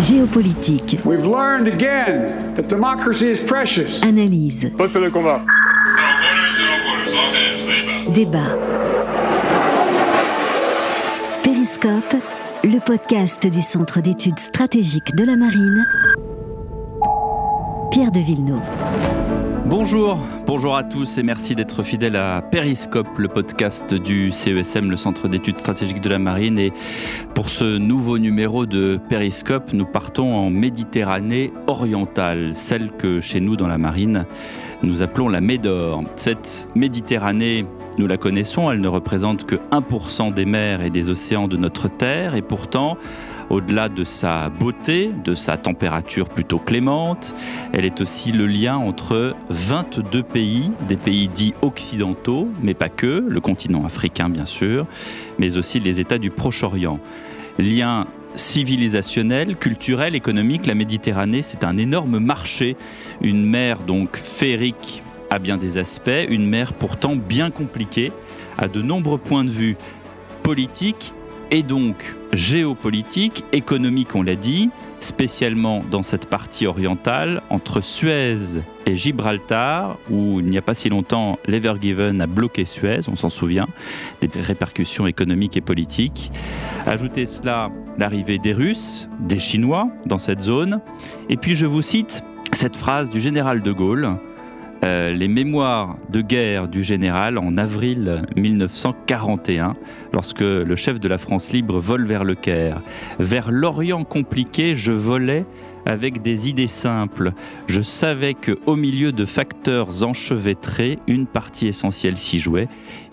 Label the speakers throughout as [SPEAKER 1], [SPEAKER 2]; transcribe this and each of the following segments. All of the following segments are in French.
[SPEAKER 1] Géopolitique.
[SPEAKER 2] We've learned again that democracy is precious.
[SPEAKER 1] Analyse.
[SPEAKER 3] Poste de combat.
[SPEAKER 1] Débat. Périscope, le podcast du Centre d'études stratégiques de la marine. Pierre de Villeneuve.
[SPEAKER 4] Bonjour, bonjour à tous et merci d'être fidèles à Périscope, le podcast du CESM, le Centre d'études stratégiques de la marine. Et pour ce nouveau numéro de Périscope, nous partons en Méditerranée orientale, celle que chez nous dans la marine, nous appelons la Médor. Cette Méditerranée, nous la connaissons, elle ne représente que 1% des mers et des océans de notre Terre et pourtant, au-delà de sa beauté, de sa température plutôt clémente, elle est aussi le lien entre 22 pays, des pays dits occidentaux, mais pas que, le continent africain bien sûr, mais aussi les États du Proche-Orient. Lien civilisationnel, culturel, économique, la Méditerranée, c'est un énorme marché, une mer donc féerique à bien des aspects, une mer pourtant bien compliquée à de nombreux points de vue politiques et donc géopolitique, économique, on l'a dit, spécialement dans cette partie orientale, entre Suez et Gibraltar, où il n'y a pas si longtemps, l'Evergiven a bloqué Suez, on s'en souvient, des répercussions économiques et politiques. Ajoutez cela l'arrivée des Russes, des Chinois dans cette zone, et puis je vous cite cette phrase du général de Gaulle, euh, les mémoires de guerre du général en avril 1941, lorsque le chef de la France libre vole vers le Caire. Vers l'Orient compliqué, je volais avec des idées simples. Je savais que au milieu de facteurs enchevêtrés, une partie essentielle s'y jouait.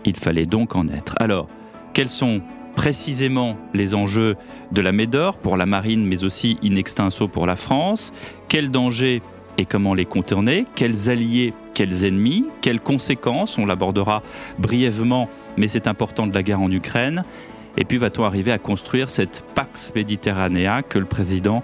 [SPEAKER 4] Il fallait donc en être. Alors, quels sont précisément les enjeux de la Médor pour la marine, mais aussi in extenso pour la France? Quels dangers et comment les contourner, quels alliés, quels ennemis, quelles conséquences, on l'abordera brièvement, mais c'est important de la guerre en Ukraine, et puis va-t-on arriver à construire cette Pax Mediterranea que le président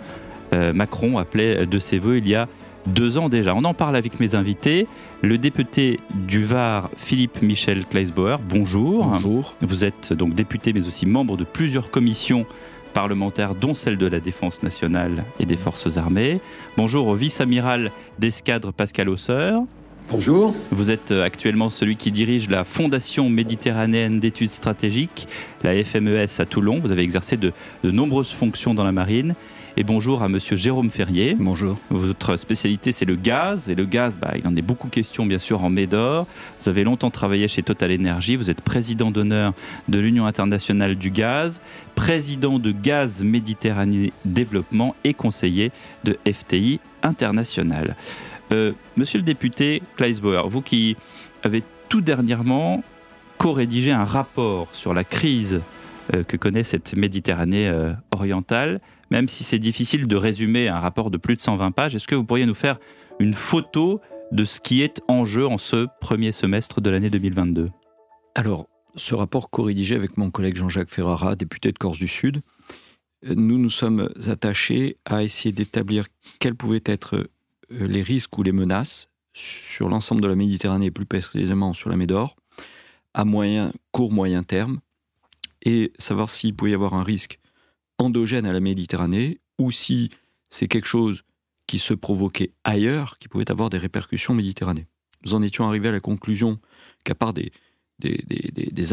[SPEAKER 4] euh, Macron appelait de ses voeux il y a deux ans déjà? On en parle avec mes invités. Le député du Var, Philippe Michel Kleisbauer, bonjour.
[SPEAKER 5] Bonjour.
[SPEAKER 4] Vous êtes donc député mais aussi membre de plusieurs commissions parlementaires, dont celle de la Défense nationale et des Forces armées. Bonjour au vice-amiral d'escadre Pascal Hausseur.
[SPEAKER 5] Bonjour.
[SPEAKER 4] Vous êtes actuellement celui qui dirige la Fondation méditerranéenne d'études stratégiques, la FMES à Toulon. Vous avez exercé de, de nombreuses fonctions dans la marine. Et bonjour à Monsieur Jérôme Ferrier.
[SPEAKER 5] Bonjour.
[SPEAKER 4] Votre spécialité, c'est le gaz. Et le gaz, bah, il en est beaucoup question, bien sûr, en Médor. Vous avez longtemps travaillé chez Total Energy. Vous êtes président d'honneur de l'Union internationale du gaz, président de Gaz Méditerranée Développement et conseiller de FTI International. Euh, monsieur le député Kleisbauer, vous qui avez tout dernièrement co-rédigé un rapport sur la crise que connaît cette Méditerranée euh, orientale, même si c'est difficile de résumer un rapport de plus de 120 pages, est-ce que vous pourriez nous faire une photo de ce qui est en jeu en ce premier semestre de l'année 2022
[SPEAKER 5] Alors, ce rapport co-rédigé avec mon collègue Jean-Jacques Ferrara, député de Corse du Sud, nous nous sommes attachés à essayer d'établir quels pouvaient être les risques ou les menaces sur l'ensemble de la Méditerranée, plus précisément sur la Médor, à moyen, court, moyen terme, et savoir s'il pouvait y avoir un risque endogène à la Méditerranée ou si c'est quelque chose qui se provoquait ailleurs, qui pouvait avoir des répercussions Méditerranée. Nous en étions arrivés à la conclusion qu'à part des,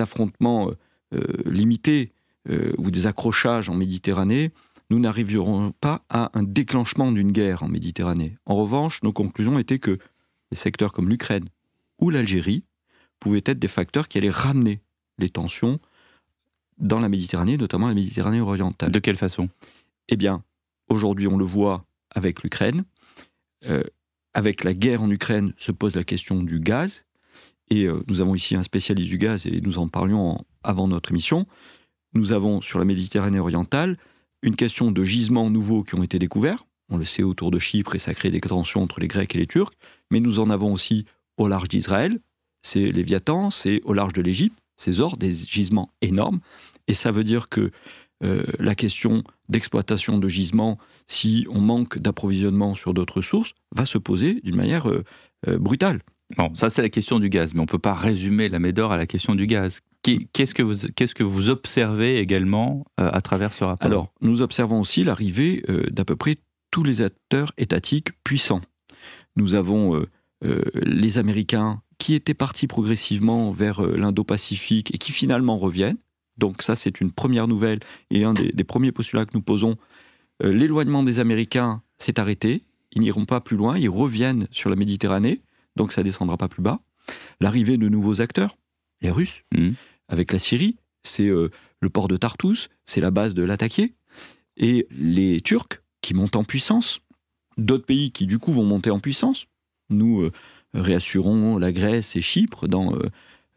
[SPEAKER 5] affrontements euh, limités euh, ou des accrochages en Méditerranée, nous n'arriverons pas à un déclenchement d'une guerre en Méditerranée. En revanche, nos conclusions étaient que les secteurs comme l'Ukraine ou l'Algérie pouvaient être des facteurs qui allaient ramener les tensions dans la Méditerranée, notamment la Méditerranée orientale.
[SPEAKER 4] De quelle façon?
[SPEAKER 5] Eh bien, aujourd'hui, on le voit avec l'Ukraine. Euh, avec la guerre en Ukraine se pose la question du gaz. Et euh, nous avons ici un spécialiste du gaz et nous en parlions en, avant notre émission. Nous avons sur la Méditerranée orientale une question de gisements nouveaux qui ont été découverts. On le sait autour de Chypre et ça crée des tensions entre les Grecs et les Turcs. Mais nous en avons aussi au large d'Israël. C'est Léviathan, c'est au large de l'Égypte, ces ors, des gisements énormes. Et ça veut dire que euh, la question d'exploitation de gisements, si on manque d'approvisionnement sur d'autres sources, va se poser d'une manière euh, euh, brutale.
[SPEAKER 4] Bon, ça c'est la question du gaz, mais on ne peut pas résumer la Médor à la question du gaz. Qu'est-ce que vous qu'est-ce que vous observez également à travers ce rapport?
[SPEAKER 5] Alors, nous observons aussi l'arrivée d'à peu près tous les acteurs étatiques puissants. Nous avons les Américains qui étaient partis progressivement vers l'Indo-Pacifique et qui finalement reviennent. Donc ça, c'est une première nouvelle et un des, des premiers postulats que nous posons. L'éloignement des Américains s'est arrêté. Ils n'iront pas plus loin. Ils reviennent sur la Méditerranée. Donc ça descendra pas plus bas. L'arrivée de nouveaux acteurs, les Russes,
[SPEAKER 4] Mhm.
[SPEAKER 5] avec la Syrie, c'est euh, le port de Tartous, c'est la base de l'attaquer. Et les Turcs qui montent en puissance, d'autres pays qui du coup vont monter en puissance. Nous euh, réassurons la Grèce et Chypre dans, euh,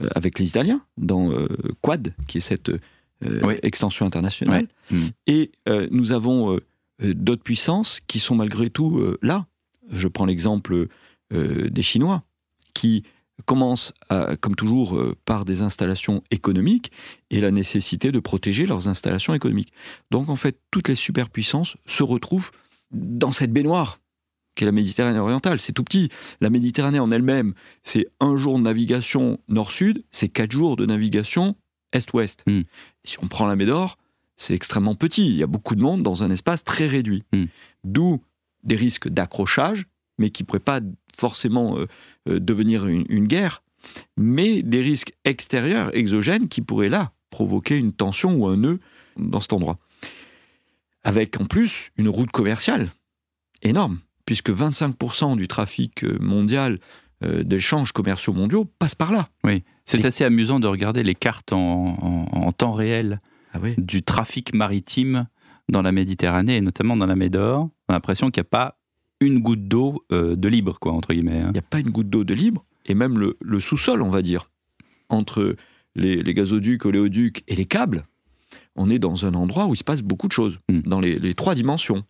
[SPEAKER 5] euh, avec les Italiens dans euh, Quad, qui est cette
[SPEAKER 4] Oui.
[SPEAKER 5] extension internationale.
[SPEAKER 4] Ouais. Mhm.
[SPEAKER 5] Et nous avons d'autres puissances qui sont malgré tout là. Je prends l'exemple des Chinois, qui commencent, à- comme toujours, euh, par des installations économiques et la nécessité de protéger leurs installations économiques. Donc en fait, toutes les superpuissances se retrouvent dans cette baignoire qu'est la Méditerranée orientale. C'est tout petit. La Méditerranée en elle-même, c'est un jour de navigation nord-sud, c'est quatre jours de navigation est-ouest.
[SPEAKER 4] Mm.
[SPEAKER 5] Si on prend la Médor, c'est extrêmement petit. Il y a beaucoup de monde dans un espace très réduit.
[SPEAKER 4] Mm.
[SPEAKER 5] D'où des risques d'accrochage, mais qui ne pourraient pas forcément euh, euh, devenir une, une guerre, mais des risques extérieurs, exogènes, qui pourraient là provoquer une tension ou un nœud dans cet endroit. Avec en plus une route commerciale énorme, puisque 25% du trafic euh, mondial euh, d'échanges commerciaux mondiaux passe par là.
[SPEAKER 4] Oui, c'est
[SPEAKER 5] Et-
[SPEAKER 4] assez amusant de regarder les cartes en, en- en temps réel
[SPEAKER 5] Ah oui.
[SPEAKER 4] du trafic maritime dans la Méditerranée et notamment dans la Médor. On a l'impression qu'il n'y a pas une goutte d'eau euh, de libre, quoi, entre guillemets. hein.
[SPEAKER 5] Il n'y a pas une goutte d'eau de libre, et même le, le sous-sol, on va dire, entre les, les gazoducs, oléoducs et les câbles, on est dans un endroit où il se passe beaucoup de choses,
[SPEAKER 4] Mm.
[SPEAKER 5] dans les, les trois dimensions.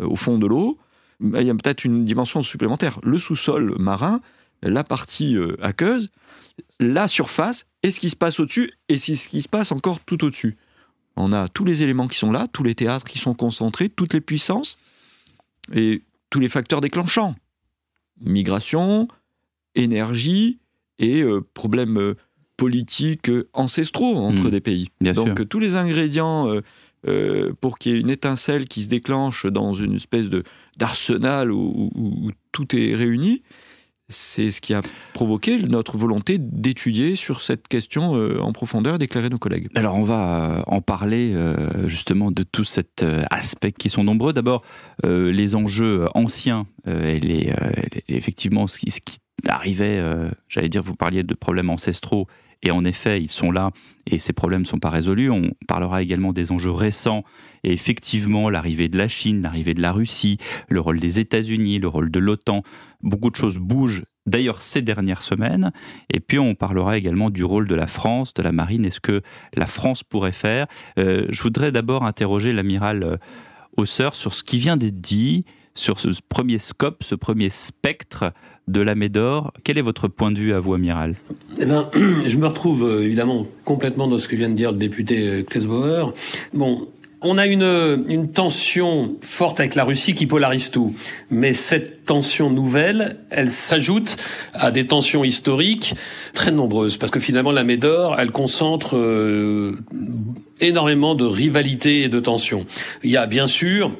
[SPEAKER 5] Euh, au fond de l'eau, il y a peut-être une dimension supplémentaire. Le sous-sol marin, la partie euh, aqueuse, la surface, et ce qui se passe au-dessus, et ce qui se passe encore tout au-dessus. On a tous les éléments qui sont là, tous les théâtres qui sont concentrés, toutes les puissances, et tous les facteurs déclenchants. Migration, énergie et euh, problèmes euh, politiques euh, ancestraux entre
[SPEAKER 4] Mm.
[SPEAKER 5] des pays.
[SPEAKER 4] Bien
[SPEAKER 5] Donc
[SPEAKER 4] sûr.
[SPEAKER 5] tous les ingrédients euh, pour qu'il y ait une étincelle qui se déclenche dans une espèce de d'arsenal où, tout est réuni, c'est ce qui a provoqué notre volonté d'étudier sur cette question euh, en profondeur d'éclairer nos collègues.
[SPEAKER 4] Alors on va euh, en parler justement de tous cet aspect qui sont nombreux. D'abord les enjeux anciens et effectivement ce qui, arrivait, j'allais dire vous parliez de problèmes ancestraux et en effet ils sont là et ces problèmes ne sont pas résolus. On parlera également des enjeux récents et effectivement l'arrivée de la Chine, l'arrivée de la Russie, le rôle des États-Unis, le rôle de l'OTAN. Beaucoup de choses bougent d'ailleurs ces dernières semaines. Et puis on parlera également du rôle de la France, de la marine, et ce que la France pourrait faire? Euh, je voudrais d'abord interroger l'amiral euh, Hausseur sur ce qui vient d'être dit, sur ce premier scope, ce premier spectre de la Médor. Quel est votre point de vue à vous, amiral?
[SPEAKER 3] Eh ben, je me retrouve euh, évidemment complètement dans ce que vient de dire le député euh, Klesbauer. Bon, on a une, une tension forte avec la Russie qui polarise tout. Mais cette tension nouvelle, elle s'ajoute à des tensions historiques très nombreuses. Parce que finalement, la Médor, elle concentre euh, énormément de rivalité et de tensions. Il y a bien sûr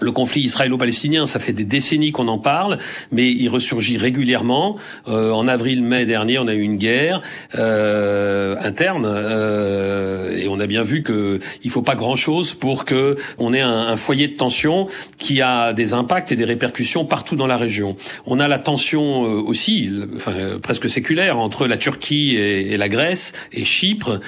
[SPEAKER 3] le conflit israélo-palestinien, ça fait des décennies qu'on en parle, mais il ressurgit régulièrement. Euh, en avril-mai dernier, on a eu une guerre euh, interne, euh, et on a bien vu que il faut pas grand-chose pour que on ait un, foyer de tension qui a des impacts et des répercussions partout dans la région. On a la tension euh, aussi, enfin euh, presque séculaire, entre la Turquie et, et la Grèce et Chypre.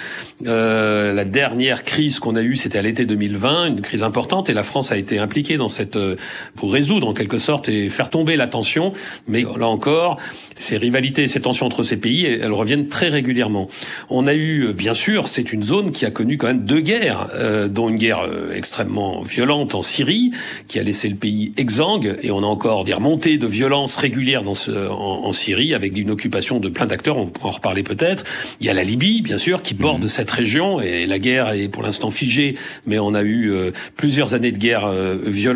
[SPEAKER 3] Euh, la dernière crise qu'on a eue, c'était à l'été 2020, une crise importante, et la France a été impliquée dans cette euh, pour résoudre en quelque sorte et faire tomber la tension. Mais là encore, ces rivalités, ces tensions entre ces pays, elles, reviennent très régulièrement. On a eu, euh, bien sûr, c'est une zone qui a connu quand même deux guerres, euh, dont une guerre euh, extrêmement violente en Syrie, qui a laissé le pays exsangue, et on a encore des remontées de violence régulières dans ce, en, en Syrie, avec une occupation de plein d'acteurs. On pourra en reparler peut-être. Il y a la Libye, bien sûr, qui borde cette région, et la guerre est pour l'instant figée, mais on a eu euh, plusieurs années de guerre euh, violente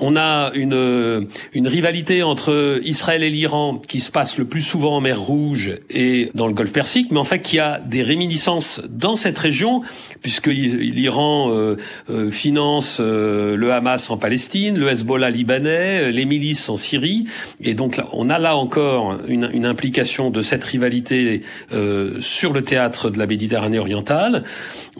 [SPEAKER 3] On a une, une rivalité entre Israël et l'Iran qui se passe le plus souvent en mer Rouge et dans le Golfe Persique, mais en fait qui a des réminiscences dans cette région, puisque l'Iran euh, euh, finance euh, le Hamas en Palestine, le Hezbollah libanais, les milices en Syrie, et donc on a là encore une, une implication de cette rivalité sur le théâtre de la Méditerranée orientale.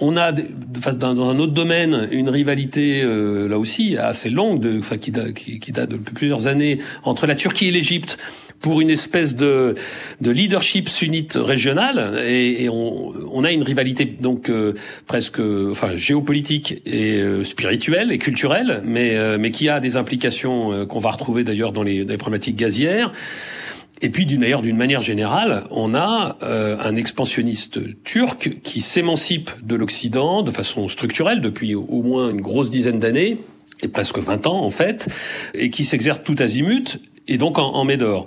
[SPEAKER 3] On a dans un autre domaine une rivalité là aussi assez longue, de, enfin, qui, qui, qui date de plusieurs années entre la Turquie et l'Égypte pour une espèce de, de leadership sunnite régional et, et on, on, a une rivalité donc euh, presque enfin géopolitique et euh, spirituelle et culturelle mais euh, mais qui a des implications qu'on va retrouver d'ailleurs dans les, dans les problématiques gazières et puis d'une manière, générale, on a un expansionniste turc qui s'émancipe de l'Occident de façon structurelle depuis au moins une grosse dizaine d'années et presque 20 ans en fait, et qui s'exerce tout azimut et donc en, en Médor.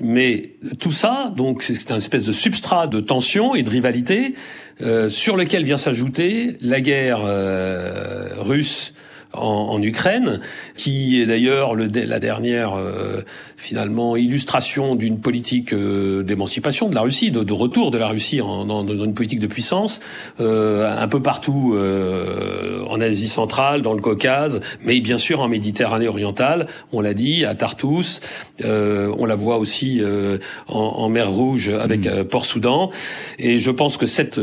[SPEAKER 3] Mais tout ça, donc, c'est un espèce de substrat de tension et de rivalité euh, sur lequel vient s'ajouter la guerre euh, russe en, Ukraine, qui est d'ailleurs la dernière euh, finalement illustration d'une politique euh, d'émancipation de la Russie, de, de, retour de la Russie en, dans, dans, une politique de puissance euh, un peu partout en Asie centrale, dans le Caucase, mais bien sûr en Méditerranée orientale. On l'a dit à Tartous, on la voit aussi en, en, mer Rouge avec mmh. Port-Soudan, et je pense que cette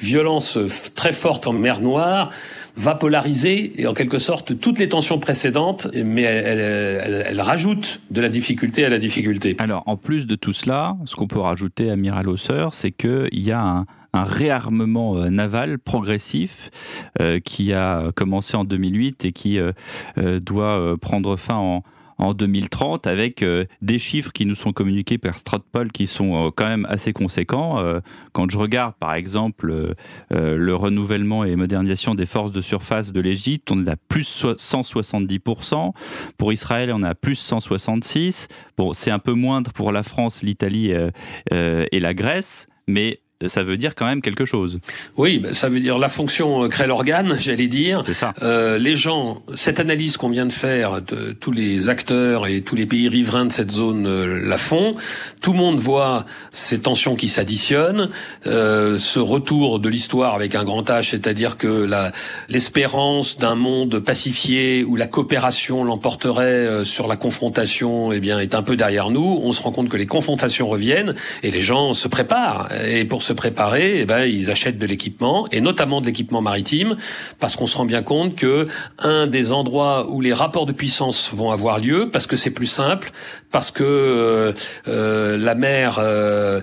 [SPEAKER 3] violence très forte en mer Noire va polariser et en quelque sorte toutes les tensions précédentes, mais elle, rajoute de la difficulté à la difficulté.
[SPEAKER 4] Alors, en plus de tout cela, ce qu'on peut rajouter, Amiral Hausseur, c'est qu'il y a un, réarmement euh, naval progressif euh, qui a commencé en 2008 et qui euh, doit prendre fin en, en 2030 avec euh, des chiffres qui nous sont communiqués par Stratpol qui sont euh, quand même assez conséquents. Euh, quand je regarde par exemple le renouvellement et modernisation des forces de surface de l'Égypte, on est à plus 170%. Pour Israël, on est à plus 166%. Bon, c'est un peu moindre pour la France, l'Italie et la Grèce, mais ça veut dire quand même quelque chose.
[SPEAKER 3] Oui, ben, ça veut dire la fonction euh, crée l'organe, j'allais dire.
[SPEAKER 4] C'est ça.
[SPEAKER 3] Euh, les gens, cette analyse qu'on vient de faire de tous les acteurs et tous les pays riverains de cette zone euh, la font. Tout le monde voit ces tensions qui s'additionnent, euh, ce retour de l'histoire avec un grand H, c'est-à-dire que la l'espérance d'un monde pacifié où la coopération l'emporterait euh, sur la confrontation, eh bien, est un peu derrière nous. On se rend compte que les confrontations reviennent et les gens se préparent. Et pour se préparer, eh ben, ils achètent de l'équipement, et notamment de l'équipement maritime, parce qu'on se rend bien compte que un des endroits où les rapports de puissance vont avoir lieu, parce que c'est plus simple, parce que euh, euh la mer euh,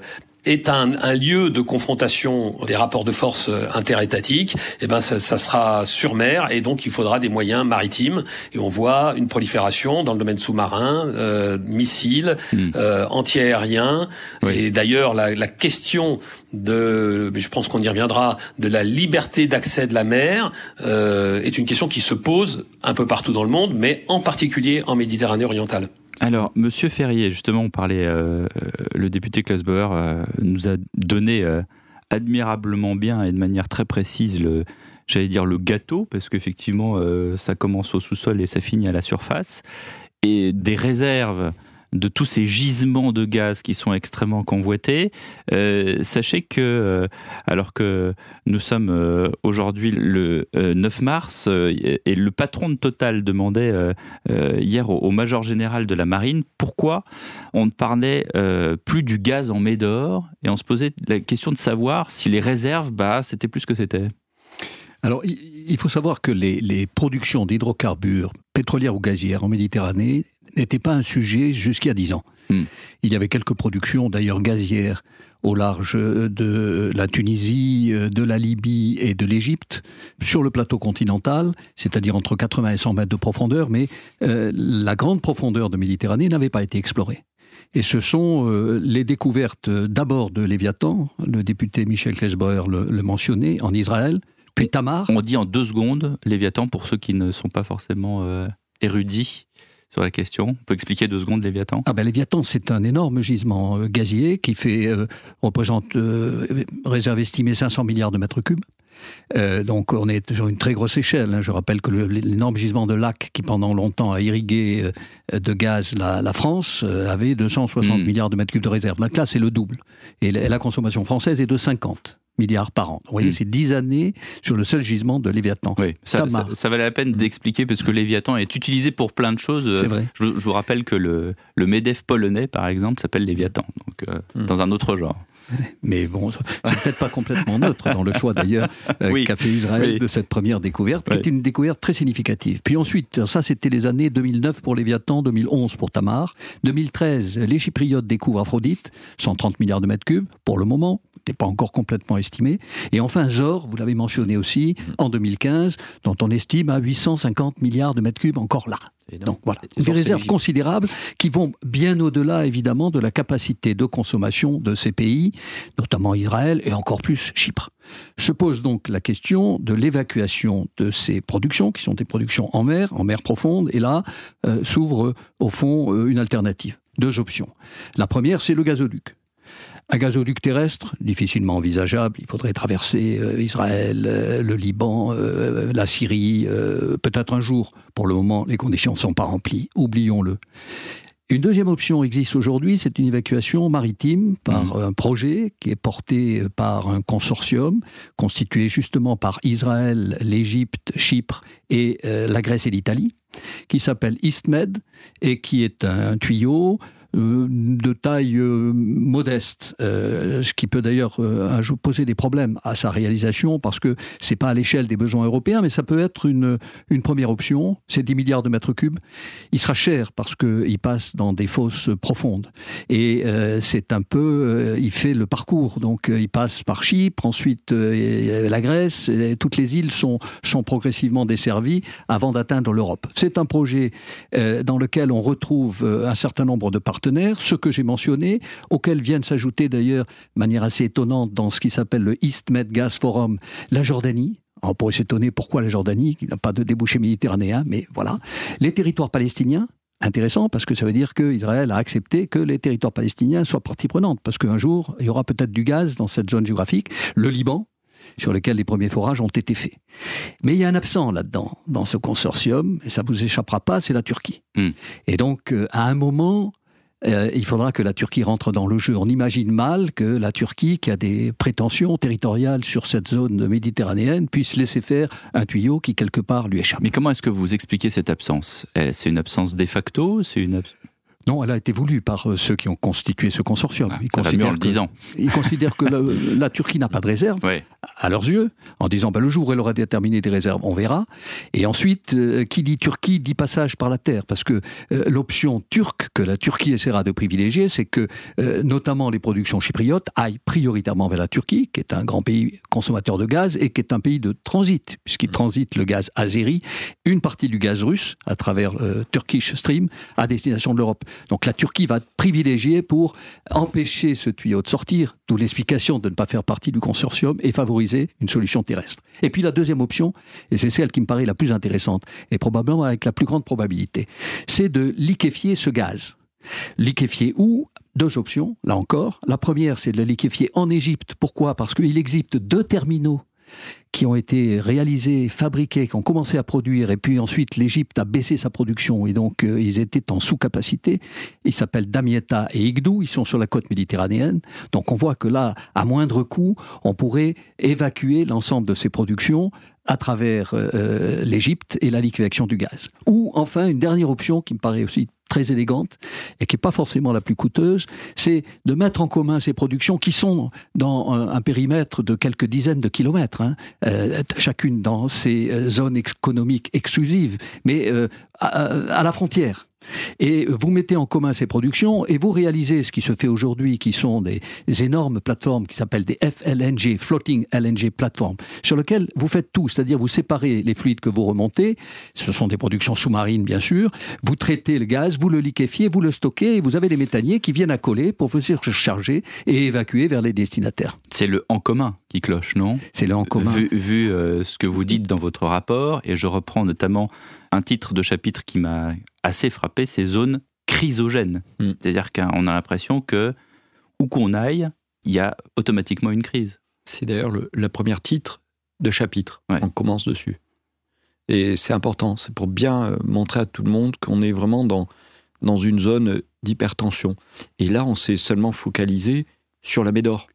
[SPEAKER 3] est un, un, lieu de confrontation des rapports de force euh, interétatiques, eh ben ça, ça, sera sur mer et donc il faudra des moyens maritimes. Et on voit une prolifération dans le domaine sous-marin, euh, missiles, hmm. euh, anti-aériens. Et d'ailleurs, la, la, question de, je pense qu'on y reviendra, de la liberté d'accès de la mer euh, est une question qui se pose un peu partout dans le monde, mais en particulier en Méditerranée orientale.
[SPEAKER 4] Alors, Monsieur Ferrier, justement, on parlait, euh, euh, le député Klaus Bauer euh, nous a donné admirablement bien et de manière très précise le, j'allais dire le gâteau, parce qu'effectivement, ça commence au sous-sol et ça finit à la surface, et des réserves de tous ces gisements de gaz qui sont extrêmement convoités. Euh, sachez que, euh, alors que nous sommes euh, aujourd'hui le 9 mars, et le patron de Total demandait hier au, major général de la marine pourquoi on ne parlait plus du gaz en Médor, et on se posait la question de savoir si les réserves, bah, c'était plus que c'était.
[SPEAKER 6] Alors, il faut savoir que les productions d'hydrocarbures pétrolières ou gazières en Méditerranée n'était pas un sujet jusqu'à 10 ans. Hmm. Il y avait quelques productions, d'ailleurs gazières, au large de la Tunisie, de la Libye et de l'Égypte, sur le plateau continental, c'est-à-dire entre 80 et 100 mètres de profondeur, mais euh, la grande profondeur de Méditerranée n'avait pas été explorée. Et ce sont euh, les découvertes d'abord de Léviathan, le député Michel Klesbauer le, le mentionnait, en Israël, puis Tamar.
[SPEAKER 4] On dit en deux secondes Léviathan pour ceux qui ne sont pas forcément euh, érudits sur la question. On peut expliquer deux secondes Léviathan?
[SPEAKER 6] Ah ben Léviathan, c'est un énorme gisement euh, gazier qui fait, euh, représente euh, réserve estimée 500 milliards de mètres cubes Euh, donc on est sur une très grosse échelle. Hein. Je rappelle que l'énorme gisement de lac qui pendant longtemps a irrigué euh, de gaz la, France euh, avait 260 hmm. milliards de mètres cubes de réserve. Donc là, c'est le double. Et la consommation française est de 50 milliards par an. Vous voyez, hmm. c'est 10 années sur le seul gisement de Léviathan.
[SPEAKER 4] Oui, ça, valait la peine d'expliquer parce que Léviathan est utilisé pour plein de choses.
[SPEAKER 6] C'est vrai.
[SPEAKER 4] Je, vous rappelle que le, le MEDEF polonais, par exemple, s'appelle Léviathan, donc hmm. dans un autre genre.
[SPEAKER 6] Mais bon, c'est peut-être pas complètement neutre dans le choix d'ailleurs euh, qu'a fait Israël de cette première découverte, qui une découverte très significative. Puis ensuite, ça c'était les années 2009 pour Léviathan, 2011 pour Tamar, 2013 les Chypriotes découvrent Aphrodite, 130 milliards de mètres cubes pour le moment, n'est pas encore complètement estimé. Et enfin Zor, vous l'avez mentionné aussi, en 2015, dont on estime à 850 milliards de mètres cubes encore là. Donc voilà, des réserves considérables qui vont bien au-delà évidemment de la capacité de consommation de ces pays, notamment Israël et encore plus Chypre. Se pose donc la question de l'évacuation de ces productions, qui sont des productions en mer, en mer profonde, et là euh, s'ouvre au fond euh, une alternative. Deux options. La première, c'est le gazoduc. Un gazoduc terrestre, difficilement envisageable. Il faudrait traverser euh, Israël, euh, le Liban, euh, la Syrie, peut-être un jour. Pour le moment, les conditions ne sont pas remplies. Oublions-le. Une deuxième option existe aujourd'hui, c'est une évacuation maritime par mmh. un projet qui est porté par un consortium constitué justement par Israël, l'Égypte, Chypre et la Grèce et l'Italie, qui s'appelle EastMed et qui est un tuyau de taille euh, modeste, euh, ce qui peut d'ailleurs poser des problèmes à sa réalisation parce que c'est pas à l'échelle des besoins européens, mais ça peut être une, une première option. C'est 10 milliards de mètres cubes. Il sera cher parce qu'il passe dans des fosses profondes. Et c'est un peu, il fait le parcours. Donc il passe par Chypre, ensuite la Grèce, et toutes les îles sont, sont progressivement desservies avant d'atteindre l'Europe. C'est un projet dans lequel on retrouve un certain nombre de partenaires ceux que j'ai mentionnés, auxquels viennent s'ajouter d'ailleurs, de manière assez étonnante, dans ce qui s'appelle le East Med Gas Forum, la Jordanie, on pourrait s'étonner pourquoi la Jordanie, qui n'a pas de débouché méditerranéen, mais voilà. Les territoires palestiniens, intéressant parce que ça veut dire qu'Israël a accepté que les territoires palestiniens soient partie prenante, parce qu'un jour, il y aura peut-être du gaz dans cette zone géographique. Le Liban, sur lequel les premiers forages ont été faits. Mais il y a un absent là-dedans, dans ce consortium, et ça ne vous échappera pas, c'est la Turquie. Hmm. Et donc, euh, à un moment, euh, il faudra que la Turquie rentre dans le jeu. On imagine mal que la Turquie, qui a des prétentions territoriales sur cette zone méditerranéenne, puisse laisser faire un tuyau qui quelque part lui échappe.
[SPEAKER 4] Mais comment est-ce que vous expliquez cette absence? Eh, C'est une absence de facto? C'est une
[SPEAKER 6] non, elle a été voulue par euh, ceux qui ont constitué ce consortium.
[SPEAKER 4] Ah, ils, considèrent que,
[SPEAKER 6] ils, considèrent que, la, Turquie n'a pas de réserve, à leurs yeux, en disant ben, le jour où elle aura déterminé des réserves, on verra. Et ensuite, euh, qui dit Turquie dit passage par la terre, parce que euh, l'option turque que la Turquie essaiera de privilégier, c'est que notamment les productions chypriotes aillent prioritairement vers la Turquie, qui est un grand pays consommateur de gaz et qui est un pays de transit, puisqu'il transite le gaz azéri, une partie du gaz russe à travers Turkish Stream à destination de l'Europe. Donc la Turquie va privilégier pour empêcher ce tuyau de sortir, d'où l'explication de ne pas faire partie du consortium et favoriser une solution terrestre. Et puis la deuxième option, et c'est celle qui me paraît la plus intéressante, et probablement avec la plus grande probabilité, c'est de liquéfier ce gaz. Liquéfier où? Deux options, là encore. La première, c'est de le liquéfier en Égypte. Pourquoi? Parce qu'il existe deux terminaux qui ont été réalisés, fabriqués, qui ont commencé à produire, et puis ensuite l'Égypte a baissé sa production, et donc euh, ils étaient en sous-capacité. Ils s'appellent Damietta et Igdou, ils sont sur la côte méditerranéenne. Donc on voit que là, à moindre coût, on pourrait évacuer l'ensemble de ces productions à travers euh, euh, l'Égypte et la liquéfaction du gaz. Ou enfin, une dernière option qui me paraît aussi très élégante et qui n'est pas forcément la plus coûteuse, c'est de mettre en commun ces productions qui sont dans un, périmètre de quelques dizaines de kilomètres, hein, euh, chacune dans ces zones économiques exclusives, mais à, la frontière. Et vous mettez en commun ces productions et vous réalisez ce qui se fait aujourd'hui, qui sont des, énormes plateformes qui s'appellent des FLNG, Floating LNG Platforms, sur lesquelles vous faites tout, c'est-à-dire vous séparez les fluides que vous remontez, ce sont des productions sous-marines bien sûr, vous traitez le gaz, vous le liquéfiez, vous le stockez et vous avez des méthaniers qui viennent à coller pour vous charger et évacuer vers les destinataires.
[SPEAKER 4] C'est le en commun qui cloche, non?
[SPEAKER 6] C'est le en commun.
[SPEAKER 4] Vu, euh, ce que vous dites dans votre rapport, et je reprends notamment un titre de chapitre qui m'a assez frappé, c'est zone chrysogène. Hmm. C'est-à-dire qu'on a l'impression que où qu'on aille, il y a automatiquement une crise.
[SPEAKER 5] C'est d'ailleurs le, première titre de chapitre. On commence dessus. Et c'est important, c'est pour bien euh, montrer à tout le monde qu'on est vraiment dans, dans une zone d'hypertension. Et là, on s'est seulement focalisé sur la Médor.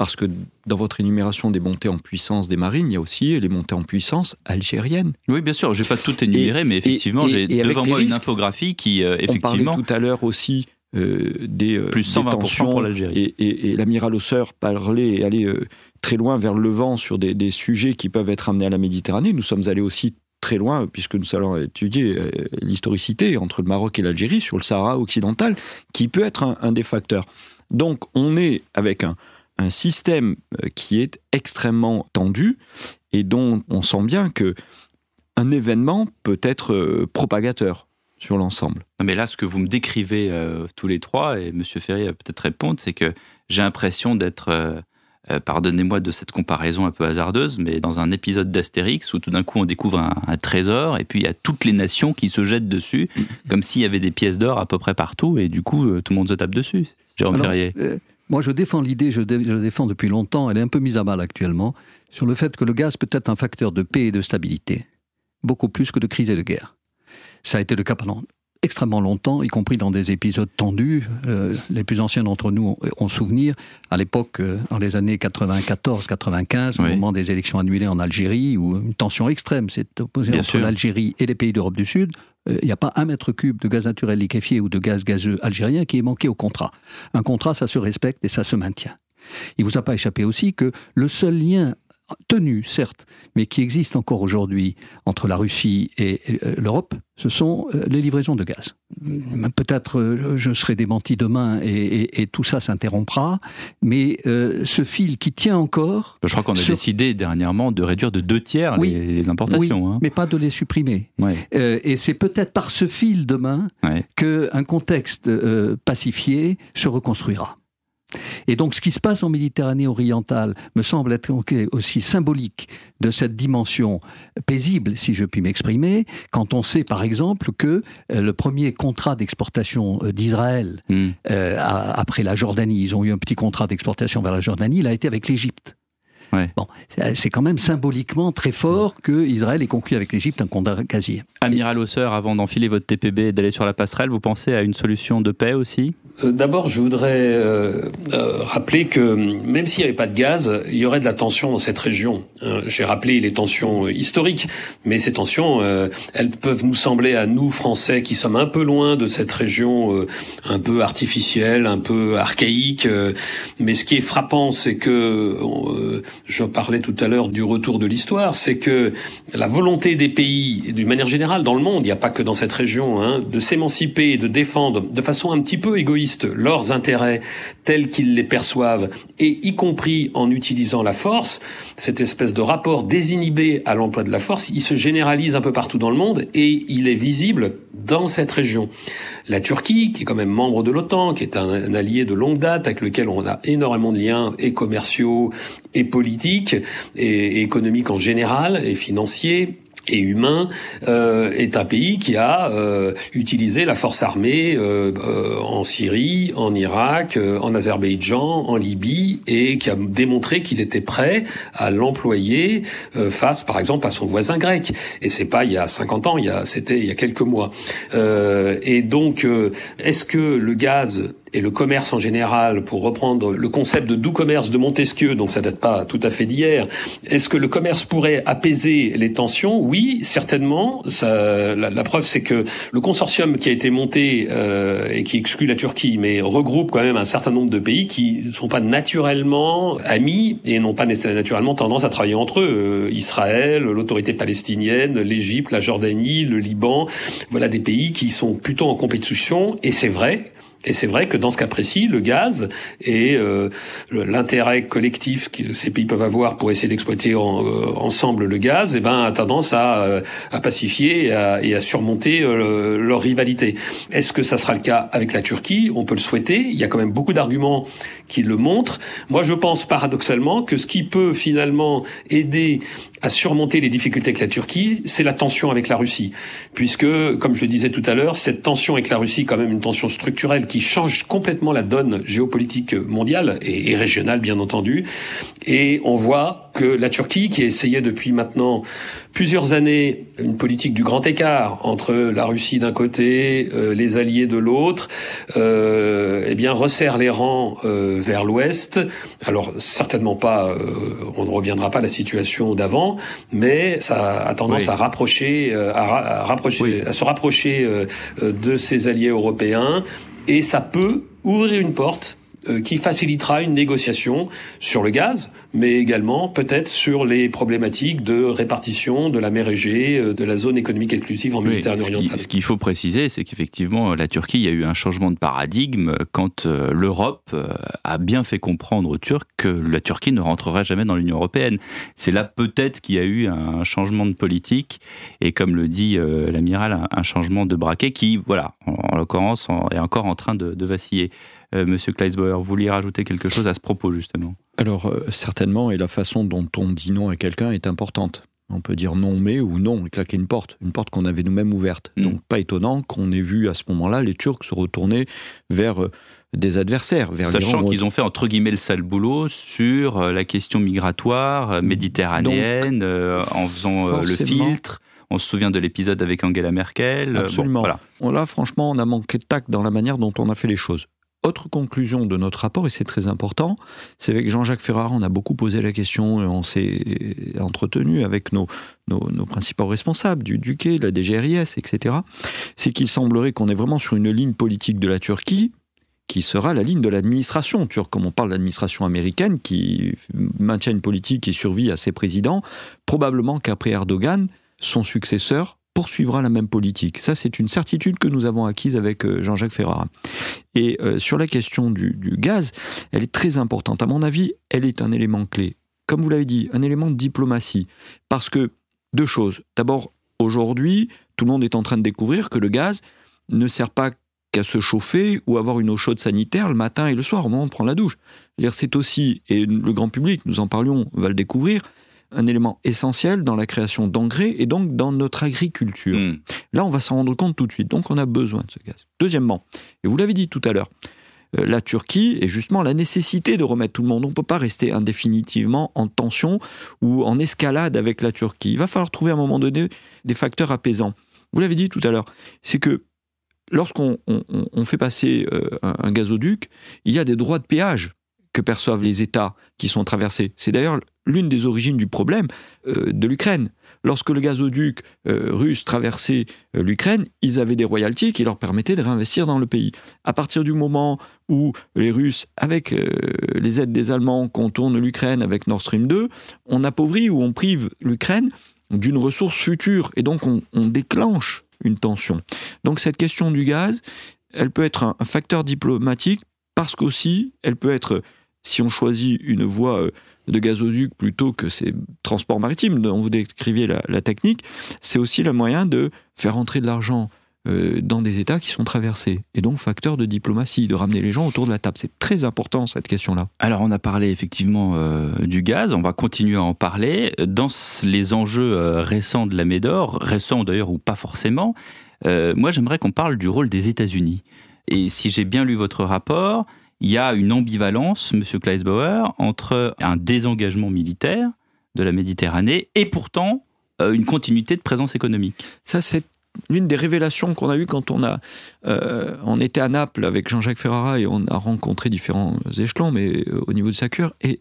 [SPEAKER 5] Parce que dans votre énumération des montées en puissance des marines, il y a aussi les montées en puissance algériennes.
[SPEAKER 4] Oui, bien sûr, je n'ai pas tout énuméré, mais effectivement, j'ai devant moi une infographie qui, euh, effectivement...
[SPEAKER 5] On parlait tout à l'heure aussi euh, des,
[SPEAKER 4] Plus 120 tensions. pour l'Algérie.
[SPEAKER 5] Et, l'amiral Hausseur parlait et allait très loin vers le vent sur des, des, sujets qui peuvent être amenés à la Méditerranée. Nous sommes allés aussi très loin, puisque nous allons étudier euh, l'historicité entre le Maroc et l'Algérie sur le Sahara occidental, qui peut être un, des facteurs. Donc on est avec un, un, système euh, qui est extrêmement tendu et dont on sent bien que un événement peut être euh, propagateur sur l'ensemble.
[SPEAKER 4] Mais là, ce que vous me décrivez tous les trois, et M. Ferry va peut-être répondre, c'est que j'ai l'impression d'être euh, pardonnez-moi de cette comparaison un peu hasardeuse, mais dans un épisode d'Astérix où tout d'un coup on découvre un, trésor et puis il y a toutes les nations qui se jettent dessus, comme s'il y avait des pièces d'or à peu près partout et du coup euh, tout le monde se tape dessus. Jérôme Ferrier. Euh,
[SPEAKER 6] moi je défends l'idée, je, je, la défends depuis longtemps, elle est un peu mise à mal actuellement, sur le fait que le gaz peut être un facteur de paix et de stabilité, beaucoup plus que de crise et de guerre. Ça a été le cas pendant extrêmement longtemps, y compris dans des épisodes tendus. Euh, les plus anciens d'entre nous ont, souvenir, à l'époque, euh, dans les années 94-95, au moment des élections annulées en Algérie, où une tension extrême s'est opposée entre l'Algérie et les pays d'Europe du Sud, euh, il n'y a pas un mètre cube de gaz naturel liquéfié ou de gaz gazeux algérien qui est manqué au contrat. Un contrat, ça se respecte et ça se maintient. Il vous a pas échappé aussi que le seul lien tenu, certes, mais qui existe encore aujourd'hui entre la Russie et euh, l'Europe, ce sont euh, les livraisons de gaz. Peut-être euh, je serai démenti demain et, tout ça s'interrompra, mais ce fil qui tient encore...
[SPEAKER 4] Je crois qu'on a décidé dernièrement de réduire de deux tiers les, importations.
[SPEAKER 6] Oui,
[SPEAKER 4] hein.
[SPEAKER 6] mais pas de les supprimer. et c'est peut-être par ce fil demain qu'un contexte pacifié se reconstruira. Et donc ce qui se passe en Méditerranée orientale me semble être aussi symbolique de cette dimension paisible, si je puis m'exprimer, quand on sait par exemple que euh, le premier contrat d'exportation euh, d'Israël, hmm. euh, après la Jordanie, ils ont eu un petit contrat d'exportation vers la Jordanie, il a été avec l'Égypte. Bon, c'est quand même symboliquement très fort que Israël ait conclu avec l'Égypte un contrat gazier.
[SPEAKER 4] Amiral Hausseur, avant d'enfiler votre TPB et d'aller sur la passerelle, vous pensez à une solution de paix aussi?
[SPEAKER 3] D'abord, je voudrais euh, euh, rappeler que même s'il n'y avait pas de gaz, il y aurait de la tension dans cette région. J'ai rappelé les tensions historiques, mais ces tensions, elles peuvent nous sembler à nous, Français, qui sommes un peu loin de cette région un peu artificielle, un peu archaïque. mais ce qui est frappant, c'est que je parlais tout à l'heure du retour de l'histoire, c'est que la volonté des pays, d'une manière générale dans le monde, il n'y a pas que dans cette région, hein, de s'émanciper et de défendre de façon un petit peu égoïste leurs intérêts tels qu'ils les perçoivent, et y compris en utilisant la force, cette espèce de rapport désinhibé à l'emploi de la force, il se généralise un peu partout dans le monde et il est visible dans cette région. La Turquie, qui est quand même membre de l'OTAN, qui est un, allié de longue date avec lequel on a énormément de liens et commerciaux et politiques et économiques en général et financiers, et humain euh, est un pays qui a euh, utilisé la force armée euh, euh en Syrie, en Irak, euh, en Azerbaïdjan, en Libye et qui a démontré qu'il était prêt à l'employer euh, face, par exemple, à son voisin grec. Et c'est pas il y a 50 ans, il y a c'était il y a quelques mois. et donc, est-ce que le gaz et le commerce en général, pour reprendre le concept de doux commerce de Montesquieu, donc ça date pas tout à fait d'hier, est-ce que le commerce pourrait apaiser les tensions? Oui, certainement. Ça, la, preuve, c'est que le consortium qui a été monté euh, et qui exclut la Turquie, mais regroupe quand même un certain nombre de pays qui ne sont pas naturellement amis et n'ont pas naturellement tendance à travailler entre eux. Euh, Israël, l'autorité palestinienne, l'Égypte, la Jordanie, le Liban, voilà des pays qui sont plutôt en compétition, et c'est vrai et c'est vrai que dans ce cas précis, le gaz et euh, l'intérêt collectif que ces pays peuvent avoir pour essayer d'exploiter euh, ensemble le gaz, eh ben, a tendance à, euh, à pacifier et à, et à surmonter leur rivalité. Est-ce que ça sera le cas avec la Turquie? On peut le souhaiter. Il y a quand même beaucoup d'arguments qui le montrent. Moi, je pense paradoxalement que ce qui peut finalement aider à surmonter les difficultés avec la Turquie, c'est la tension avec la Russie. Puisque, comme je le disais tout à l'heure, cette tension avec la Russie, quand même une tension structurelle qui change complètement la donne géopolitique mondiale et, et régionale, bien entendu. Et on voit que la Turquie, qui essayait depuis maintenant plusieurs années une politique du grand écart entre la Russie d'un côté, euh, les alliés de l'autre, euh, eh bien resserre les rangs euh, vers l'ouest. Alors certainement pas, on ne reviendra pas à la situation d'avant, mais ça a tendance à rapprocher, à, rapprocher, à se rapprocher de ses alliés européens, et ça peut ouvrir une porte euh, qui facilitera une négociation sur le gaz, mais également peut-être sur les problématiques de répartition de la mer Égée, euh, de la zone économique exclusive en Méditerranée orientale.
[SPEAKER 4] Ce qu'il faut préciser, c'est qu'effectivement, la Turquie, il y a eu un changement de paradigme quand euh, l'Europe a bien fait comprendre aux Turcs que la Turquie ne rentrerait jamais dans l'Union européenne. C'est là peut-être qu'il y a eu un changement de politique et, comme le dit l'amiral, un changement de braquet qui, voilà, en, l'occurrence, est encore en train de, de vaciller. Euh, Monsieur Kleisbauer, vous vouliez rajouter quelque chose à ce propos, justement?
[SPEAKER 5] Alors, euh, certainement, et la façon dont on dit non à quelqu'un est importante. On peut dire non mais ou non et claquer une porte, une porte qu'on avait nous-mêmes ouverte. Mm. Donc pas étonnant qu'on ait vu à ce moment-là les Turcs se retourner vers euh, des adversaires. Vers
[SPEAKER 4] Sachant qu'ils ont fait entre guillemets le sale boulot sur la question migratoire méditerranéenne, en faisant le filtre. On se souvient de l'épisode avec Angela Merkel.
[SPEAKER 5] Absolument. Là, franchement, on a manqué de tact dans la manière dont on a fait les choses. Autre conclusion de notre rapport, et c'est très important, c'est avec Jean-Jacques Ferrara, on a beaucoup posé la question, on s'est entretenu avec nos, principaux responsables du, du quai, de la DGRIS, etc. C'est qu'il semblerait qu'on est vraiment sur une ligne politique de la Turquie qui sera la ligne de l'administration turque, comme on parle d'administration américaine, qui maintient une politique et survit à ses présidents. Probablement qu'après Erdogan, son successeur poursuivra la même politique. Ça, c'est une certitude que nous avons acquise avec euh, Jean-Jacques Ferrara. Et euh, sur la question du, gaz, elle est très importante. À mon avis, elle est un élément clé. Comme vous l'avez dit, un élément de diplomatie. Parce que, deux choses. D'abord, aujourd'hui, tout le monde est en train de découvrir que le gaz ne sert pas qu'à se chauffer ou avoir une eau chaude sanitaire le matin et le soir au moment de prendre la douche. C'est aussi, et le grand public, nous en parlions, va le découvrir, un élément essentiel dans la création d'engrais et donc dans notre agriculture. Hmm. Là, on va s'en rendre compte tout de suite. Donc, on a besoin de ce gaz. Deuxièmement, et vous l'avez dit tout à l'heure, euh, la Turquie et justement la nécessité de remettre tout le monde. On ne peut pas rester indéfinitivement en tension ou en escalade avec la Turquie. Il va falloir trouver à un moment donné des facteurs apaisants. Vous l'avez dit tout à l'heure, c'est que lorsqu'on fait passer euh, un gazoduc, il y a des droits de péage que perçoivent les États qui sont traversés. C'est d'ailleurs l'une des origines du problème euh, de l'Ukraine. Lorsque le gazoduc euh, russe traversait euh, l'Ukraine, ils avaient des royalties qui leur permettaient de réinvestir dans le pays. À partir du moment où les Russes, avec les aides des Allemands, contournent l'Ukraine avec Nord Stream 2, on appauvrit ou on prive l'Ukraine d'une ressource future et donc on, déclenche une tension. Donc cette question du gaz, elle peut être un facteur diplomatique parce qu'aussi elle peut être si on choisit une voie de gazoduc plutôt que ces transports maritimes dont vous décriviez la, technique, c'est aussi le moyen de faire entrer de l'argent euh, dans des États qui sont traversés. Et donc, facteur de diplomatie, de ramener les gens autour de la table. C'est très important, cette question-là.
[SPEAKER 4] Alors, on a parlé effectivement euh, du gaz, on va continuer à en parler. Dans les enjeux récents de la Médor, récents d'ailleurs ou pas forcément, moi j'aimerais qu'on parle du rôle des États-Unis. Et si j'ai bien lu votre rapport, il y a une ambivalence, Monsieur Kleisbauer, entre un désengagement militaire de la Méditerranée et pourtant euh, une continuité de présence économique.
[SPEAKER 5] Ça, c'est l'une des révélations qu'on a eues quand on a euh, on était à Naples avec Jean-Jacques Ferrara et on a rencontré différents échelons, mais euh, au niveau de sa cure, et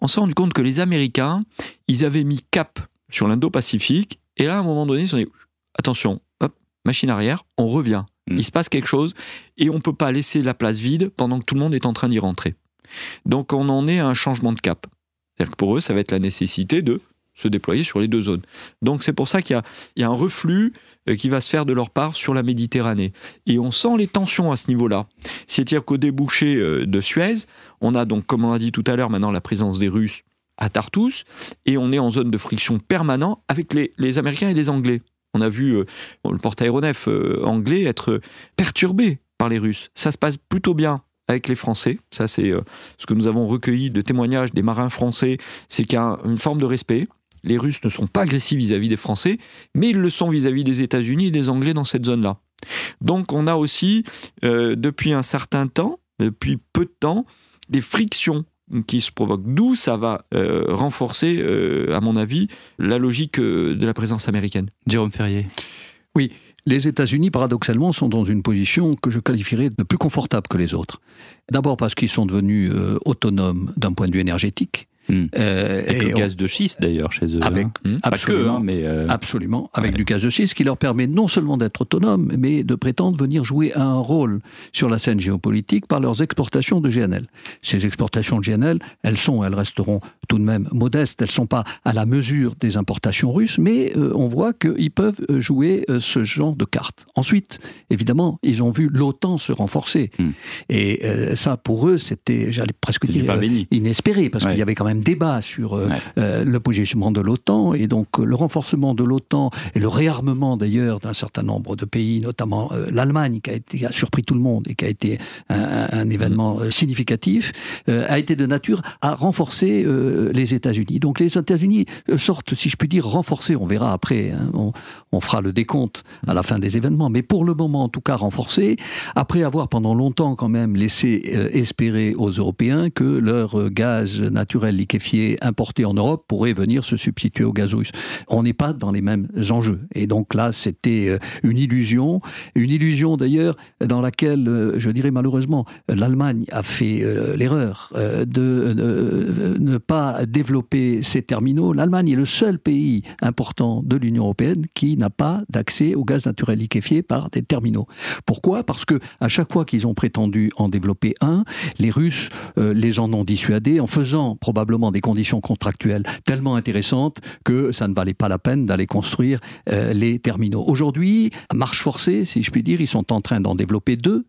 [SPEAKER 5] on s'est rendu compte que les Américains, ils avaient mis cap sur l'Indo-Pacifique, et là, à un moment donné, ils se sont dit attention, machine arrière, on revient. Mm. Il se passe quelque chose et on ne peut pas laisser la place vide pendant que tout le monde est en train d'y rentrer. Donc on en est à un changement de cap. C'est-à-dire que pour eux, ça va être la nécessité de se déployer sur les deux zones. Donc c'est pour ça qu'il y, a un reflux euh, qui va se faire de leur part sur la Méditerranée. Et on sent les tensions à ce niveau-là. C'est-à-dire qu'au débouché euh, de Suez, on a donc, comme on a dit tout à l'heure, maintenant la présence des Russes à Tartus, et on est en zone de friction permanent avec les Américains et les Anglais. On a vu euh, le porte-aéronef euh, anglais être perturbé par les Russes. Ça se passe plutôt bien avec les Français. Ça, c'est euh, ce que nous avons recueilli de témoignages des marins français. C'est qu'il y a une forme de respect. Les Russes ne sont pas agressifs vis-à-vis des Français, mais ils le sont vis-à-vis des États-Unis et des Anglais dans cette zone-là. Donc, on a aussi, depuis un certain temps, depuis peu de temps, des frictions qui se provoquent. D'où ça va renforcer, à mon avis, la logique de la présence américaine.
[SPEAKER 4] Jérôme Ferrier.
[SPEAKER 6] Oui, les États-Unis, paradoxalement, sont dans une position que je qualifierais de plus confortable que les autres. D'abord parce qu'ils sont devenus autonomes d'un point de vue énergétique.
[SPEAKER 4] Hmm. Euh, avec le gaz de schiste d'ailleurs chez eux.
[SPEAKER 6] Avec,
[SPEAKER 4] hein.
[SPEAKER 6] absolument, hein, mais euh, absolument, avec du gaz de schiste qui leur permet non seulement d'être autonomes, mais de prétendre venir jouer un rôle sur la scène géopolitique par leurs exportations de GNL. Ces exportations de GNL, elles sont, elles resteront tout de même modestes, elles sont pas à la mesure des importations russes, mais euh, on voit qu'ils peuvent jouer ce genre de cartes. Ensuite, évidemment, ils ont vu l'OTAN se renforcer, hmm. et ça pour eux, c'était, j'allais presque dire, inespéré, parce qu'il y avait quand même débat sur euh, euh, le positionnement de l'OTAN et donc euh, le renforcement de l'OTAN et le réarmement d'ailleurs d'un certain nombre de pays, notamment l'Allemagne qui a, été, a surpris tout le monde et qui a été un, événement mm. significatif, a été de nature à renforcer les États-Unis. Donc les États-Unis sortent, si je puis dire, renforcés. On verra après. Hein, on, on, fera le décompte à la fin des événements, mais pour le moment, en tout cas, renforcés. Après avoir pendant longtemps quand même laissé espérer aux Européens que leur gaz naturel liquéfié importé en Europe pourrait venir se substituer au gaz russe. On n'est pas dans les mêmes enjeux. Et donc là, c'était euh, une illusion, une illusion d'ailleurs dans laquelle, euh, je dirais malheureusement, l'Allemagne a fait euh, l'erreur de ne pas développer ses terminaux. L'Allemagne est le seul pays important de l'Union européenne qui n'a pas d'accès au gaz naturel liquéfié par des terminaux. Pourquoi? Parce que à chaque fois qu'ils ont prétendu en développer un, les Russes les en ont dissuadés en faisant probablement des conditions contractuelles tellement intéressantes que ça ne valait pas la peine d'aller construire euh, les terminaux. Aujourd'hui, marche forcée, si je puis dire, ils sont en train d'en développer deux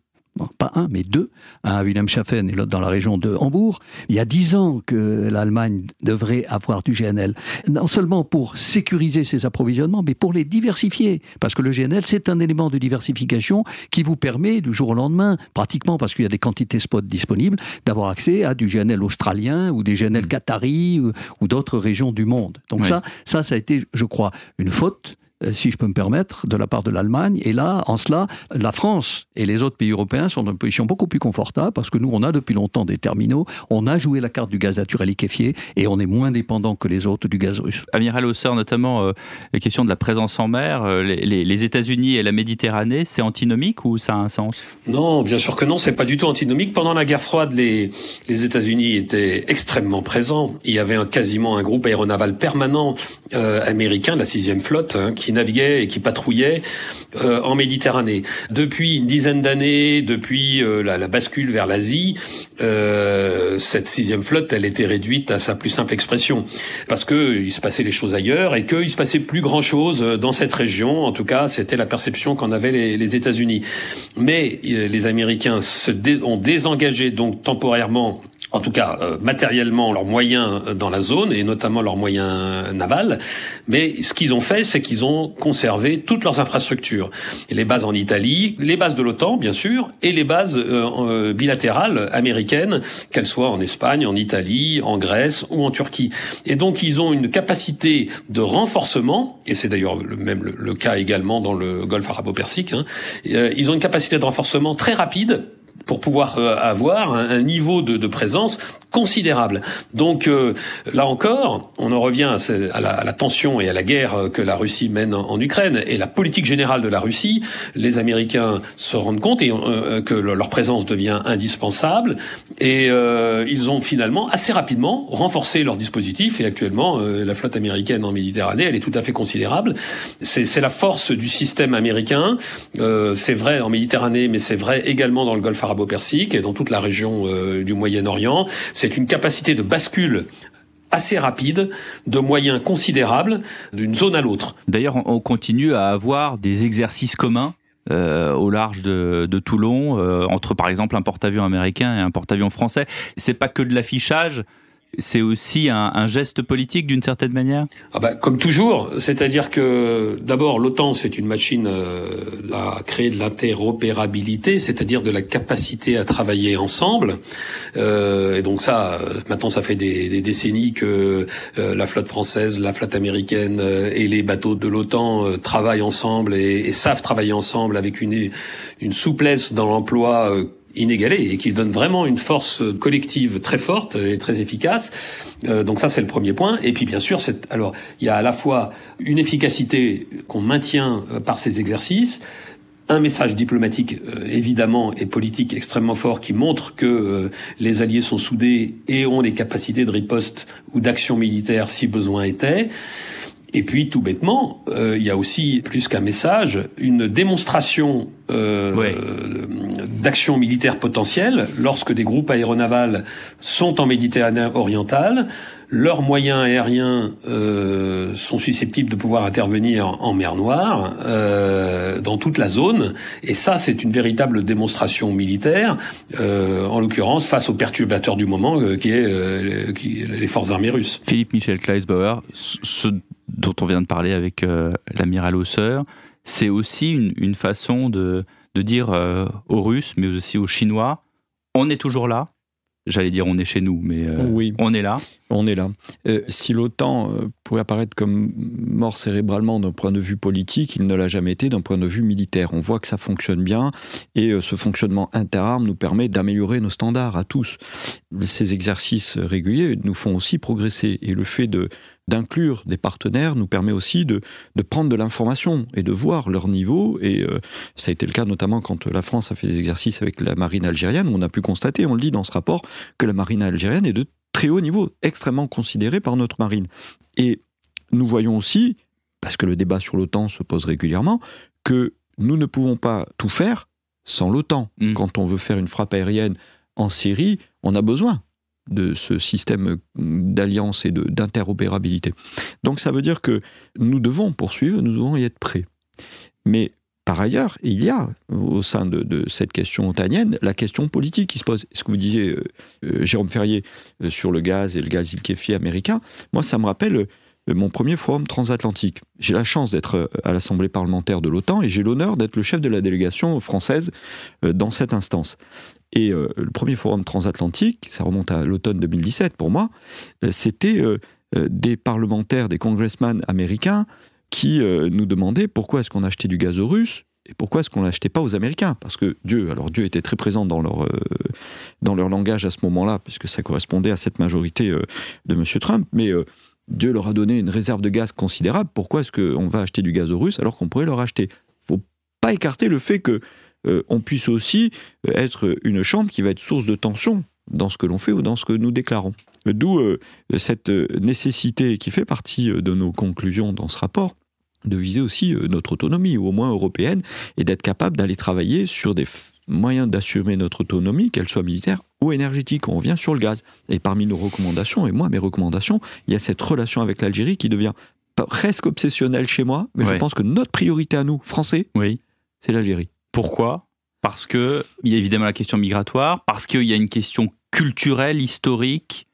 [SPEAKER 6] pas un, mais deux, un à Wilhelmshaven et l'autre dans la région de Hambourg. Il y a dix ans que l'Allemagne devrait avoir du GNL, non seulement pour sécuriser ses approvisionnements, mais pour les diversifier. Parce que le GNL, c'est un élément de diversification qui vous permet, du jour au lendemain, pratiquement parce qu'il y a des quantités spot disponibles, d'avoir accès à du GNL australien ou des GNL qatari ou, d'autres régions du monde. Donc ça, ça, ça a été, je crois, une faute si je peux me permettre, de la part de l'Allemagne. Et là, en cela, la France et les autres pays européens sont dans une position beaucoup plus confortable parce que nous, on a depuis longtemps des terminaux, on a joué la carte du gaz naturel liquéfié et on est moins dépendant que les autres du gaz russe.
[SPEAKER 4] Amiral Hausseur, notamment euh, les questions de la présence en mer, euh, les, États-Unis et la Méditerranée, c'est antinomique ou ça a un sens?
[SPEAKER 3] Non, bien sûr que non, c'est pas du tout antinomique. Pendant la guerre froide, les, les États-Unis étaient extrêmement présents. Il y avait un, quasiment un groupe aéronaval permanent américain, la sixième flotte, hein, qui naviguait et qui patrouillait euh, en Méditerranée. Depuis une dizaine d'années, depuis euh, la, bascule vers l'Asie, euh, cette sixième flotte, elle était réduite à sa plus simple expression, parce que il se passait les choses ailleurs et qu'il se passait plus grand chose dans cette région. En tout cas, c'était la perception qu'en avaient les, les États-Unis. Mais les Américains se ont désengagé donc temporairement en tout cas euh, matériellement leurs moyens euh, dans la zone et notamment leurs moyens navals. Mais ce qu'ils ont fait, c'est qu'ils ont conservé toutes leurs infrastructures, les bases en Italie, les bases de l'OTAN bien sûr, et les bases euh, bilatérales américaines, qu'elles soient en Espagne, en Italie, en Grèce ou en Turquie. Et donc ils ont une capacité de renforcement, et c'est d'ailleurs le même le, cas également dans le Golfe arabo-persique. Hein, ils ont une capacité de renforcement très rapide pour pouvoir euh, avoir un, niveau de, de, présence considérable. Donc euh, là encore, on en revient à la, à la, tension et à la guerre euh, que la Russie mène en, Ukraine et la politique générale de la Russie. Les Américains se rendent compte et, que leur présence devient indispensable et ils ont finalement assez rapidement renforcé leur dispositif et actuellement la flotte américaine en Méditerranée, elle est tout à fait considérable. C'est la force du système américain. c'est vrai en Méditerranée, mais c'est vrai également dans le Golfe arabo-persique et dans toute la région euh, du Moyen-Orient. C'est une capacité de bascule assez rapide, de moyens considérables, d'une zone à l'autre.
[SPEAKER 4] D'ailleurs, on continue à avoir des exercices communs euh, au large de, Toulon, euh, entre par exemple un porte-avions américain et un porte-avions français. C'est pas que de l'affichage, c'est aussi un, geste politique d'une certaine manière?
[SPEAKER 3] Ah bah, Comme toujours, c'est-à-dire que d'abord l'OTAN c'est une machine euh, à créer de l'interopérabilité, c'est-à-dire de la capacité à travailler ensemble. Euh, et donc ça, maintenant ça fait des, décennies que euh, la flotte française, la flotte américaine et les bateaux de l'OTAN travaillent ensemble et, savent travailler ensemble avec une, une souplesse dans l'emploi inégalée et qui donne vraiment une force collective très forte et très efficace. Euh, donc ça c'est le premier point. Et puis bien sûr, alors il y a à la fois une efficacité qu'on maintient euh, par ces exercices, un message diplomatique euh, évidemment et politique extrêmement fort qui montre que les alliés sont soudés et ont les capacités de riposte ou d'action militaire si besoin était. Et puis, tout bêtement, euh, il y a aussi, plus qu'un message, une démonstration euh, d'action militaire potentielle lorsque des groupes aéronavals sont en Méditerranée orientale. Leurs moyens aériens euh, sont susceptibles de pouvoir intervenir en mer Noire, euh, dans toute la zone, et ça, c'est une véritable démonstration militaire, euh, en l'occurrence face aux perturbateurs du moment, euh, qui est euh, qui, les forces armées russes.
[SPEAKER 4] Philippe Michel Kleisbauer, ce dont on vient de parler avec euh, l'amiral Hausseur, c'est aussi une, une, façon de, de dire euh, aux Russes, mais aussi aux Chinois, on est toujours là. J'allais dire on est chez nous, mais euh, oui. on est là.
[SPEAKER 5] On est là. Euh, si l'OTAN pouvait apparaître comme mort cérébralement d'un point de vue politique, il ne l'a jamais été d'un point de vue militaire. On voit que ça fonctionne bien et ce fonctionnement interarmes nous permet d'améliorer nos standards à tous. Ces exercices réguliers nous font aussi progresser et le fait de d'inclure des partenaires nous permet aussi de, de prendre de l'information et de voir leur niveau. Et euh, ça a été le cas notamment quand la France a fait des exercices avec la marine algérienne. On a pu constater, on le dit dans ce rapport, que la marine algérienne est de très haut niveau, extrêmement considérée par notre marine. Et nous voyons aussi, parce que le débat sur l'OTAN se pose régulièrement, que nous ne pouvons pas tout faire sans l'OTAN. Mmh. Quand on veut faire une frappe aérienne en Syrie, on a besoin de ce système d'alliance et d'interopérabilité. Donc ça veut dire que nous devons poursuivre, nous devons y être prêts. Mais par ailleurs, il y a au sein de, cette question otanienne la question politique qui se pose. Ce que vous disiez, euh, euh, Jérôme Ferrier, euh, sur le gaz et le gaz liquéfié américain, moi ça me rappelle mon premier forum transatlantique. J'ai la chance d'être à l'Assemblée parlementaire de l'OTAN et j'ai l'honneur d'être le chef de la délégation française dans cette instance. Et le premier forum transatlantique, ça remonte à l'automne 2017 pour moi, c'était des parlementaires, des congressmen américains qui nous demandaient pourquoi est-ce qu'on achetait du gaz aux Russes et pourquoi est-ce qu'on l'achetait pas aux Américains? Parce que Dieu, alors Dieu était très présent dans leur, dans leur langage à ce moment-là, puisque ça correspondait à cette majorité de M. Trump, mais Dieu leur a donné une réserve de gaz considérable. Pourquoi est-ce qu'on va acheter du gaz aux Russes alors qu'on pourrait leur acheter faut pas écarter le fait que euh, on puisse aussi euh, être une chambre qui va être source de tension dans ce que l'on fait ou dans ce que nous déclarons. D'où euh, cette nécessité qui fait partie de nos conclusions dans ce rapport de viser aussi notre autonomie, ou au moins européenne, et d'être capable d'aller travailler sur des moyens d'assumer notre autonomie, qu'elle soit militaire ou énergétique. On revient sur le gaz. Et parmi nos recommandations, et moi, mes recommandations, il y a cette relation avec l'Algérie qui devient presque obsessionnelle chez moi, mais je pense que notre priorité à nous, Français,
[SPEAKER 4] oui.
[SPEAKER 5] c'est l'Algérie.
[SPEAKER 4] Pourquoi? Parce qu'il y a évidemment la question migratoire, parce qu'il y a une question culturelle, historique.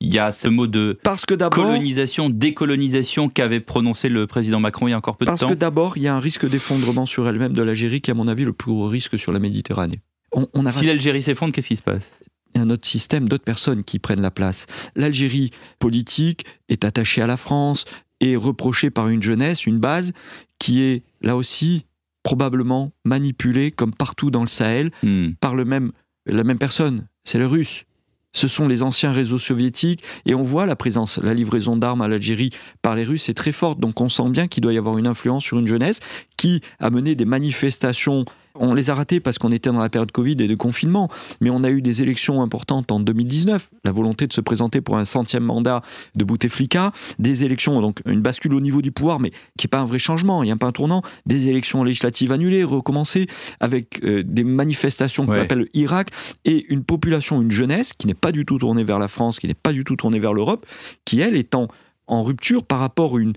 [SPEAKER 4] Il y a ce mot de
[SPEAKER 5] parce que
[SPEAKER 4] colonisation, décolonisation qu'avait prononcé le président Macron il y a encore peu de
[SPEAKER 5] temps.
[SPEAKER 4] Parce
[SPEAKER 5] que d'abord, il y a un risque d'effondrement sur elle-même de l'Algérie qui, à mon avis, le plus gros risque sur la Méditerranée.
[SPEAKER 4] On, a... Si l'Algérie s'effondre, qu'est-ce qui se passe?
[SPEAKER 5] il y a un autre système, d'autres personnes qui prennent la place. L'Algérie politique est attachée à la France et reprochée par une jeunesse, une base qui est là aussi probablement manipulé, comme partout dans le Sahel, hmm. par le même, la même personne, c'est le russe. Ce sont les anciens réseaux soviétiques et on voit la présence, la livraison d'armes à l'Algérie par les Russes est très forte. Donc on sent bien qu'il doit y avoir une influence sur une jeunesse qui a mené des manifestations on les a ratés parce qu'on était dans la période Covid et de confinement, mais on a eu des élections importantes en 2019, la volonté de se présenter pour un centième mandat de Bouteflika, des élections, donc une bascule au niveau du pouvoir, mais qui n'est pas un vrai changement, il n'y a pas un tournant, des élections législatives annulées, recommencées, avec euh, des manifestations qu'on appelle Irak, et une population, une jeunesse qui n'est pas du tout tournée vers la France, qui n'est pas du tout tournée vers l'Europe, qui elle est en, en rupture par rapport à une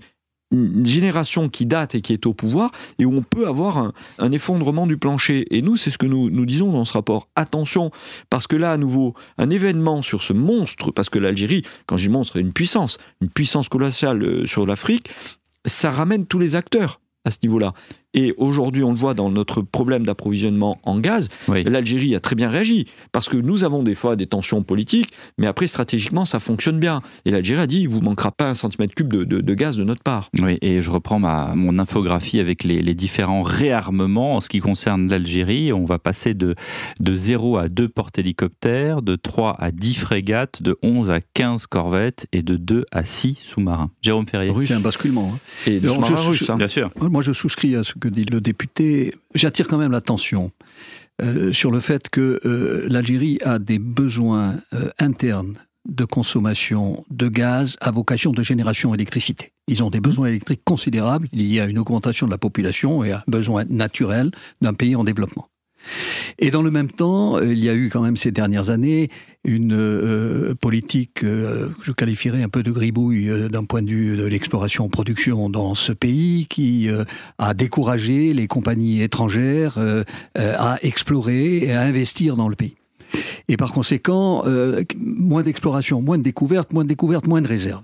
[SPEAKER 5] une génération qui date et qui est au pouvoir et où on peut avoir un, effondrement du plancher. Et nous, c'est ce que nous, nous disons dans ce rapport. Attention, parce que là, à nouveau, un événement sur ce monstre, parce que l'Algérie, quand je dis monstre, est une puissance, une puissance colossale euh, sur l'Afrique, ça ramène tous les acteurs à ce niveau-là. Et aujourd'hui, on le voit dans notre problème d'approvisionnement en gaz, l'Algérie a très bien réagi, parce que nous avons des fois des tensions politiques, mais après, stratégiquement, ça fonctionne bien. Et l'Algérie a dit, il vous manquera pas un centimètre cube de, gaz de notre part.
[SPEAKER 4] Oui, et je reprends ma, mon infographie avec les, différents réarmements en ce qui concerne l'Algérie. On va passer de, de 0 à 2 porte-hélicoptères, de 3 à 10 frégates, de 11 à 15 corvettes et de 2 à 6 sous-marins. Jérôme Ferrier.
[SPEAKER 6] C'est un basculement. Hein.
[SPEAKER 5] Et de sous-marins
[SPEAKER 4] hein. bien sûr.
[SPEAKER 6] Moi, je souscris à ce que dit le député. J'attire quand même l'attention euh, sur le fait que euh, l'Algérie a des besoins euh, internes de consommation de gaz à vocation de génération d'électricité. Ils ont des besoins électriques considérables liés à une augmentation de la population et à un besoin naturel d'un pays en développement. Et dans le même temps, euh, il y a eu quand même ces dernières années une euh, politique, euh, je qualifierais un peu de gribouille d'un point de vue de l'exploration-production dans ce pays, qui a découragé les compagnies étrangères à explorer et à investir dans le pays. Et par conséquent, moins d'exploration, moins de découvertes, moins de découvertes, moins de réserves.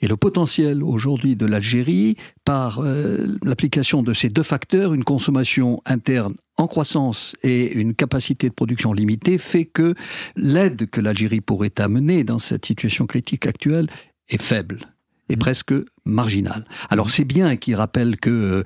[SPEAKER 6] Et le potentiel aujourd'hui de l'Algérie, par euh, l'application de ces deux facteurs, une consommation interne en croissance et une capacité de production limitée, fait que l'aide que l'Algérie pourrait amener dans cette situation critique actuelle est faible est presque marginal. Alors c'est bien qu'ils rappellent qu'ils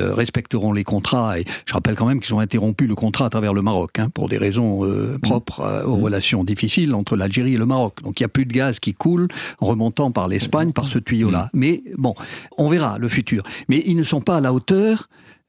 [SPEAKER 6] euh, respecteront les contrats, et je rappelle quand même qu'ils ont interrompu le contrat à travers le Maroc, hein, pour des raisons euh, propres euh, aux relations difficiles entre l'Algérie et le Maroc. Donc il n'y a plus de gaz qui coule remontant par l'Espagne, par ce tuyau-là. Mais bon, on verra le futur. Mais ils ne sont pas à la hauteur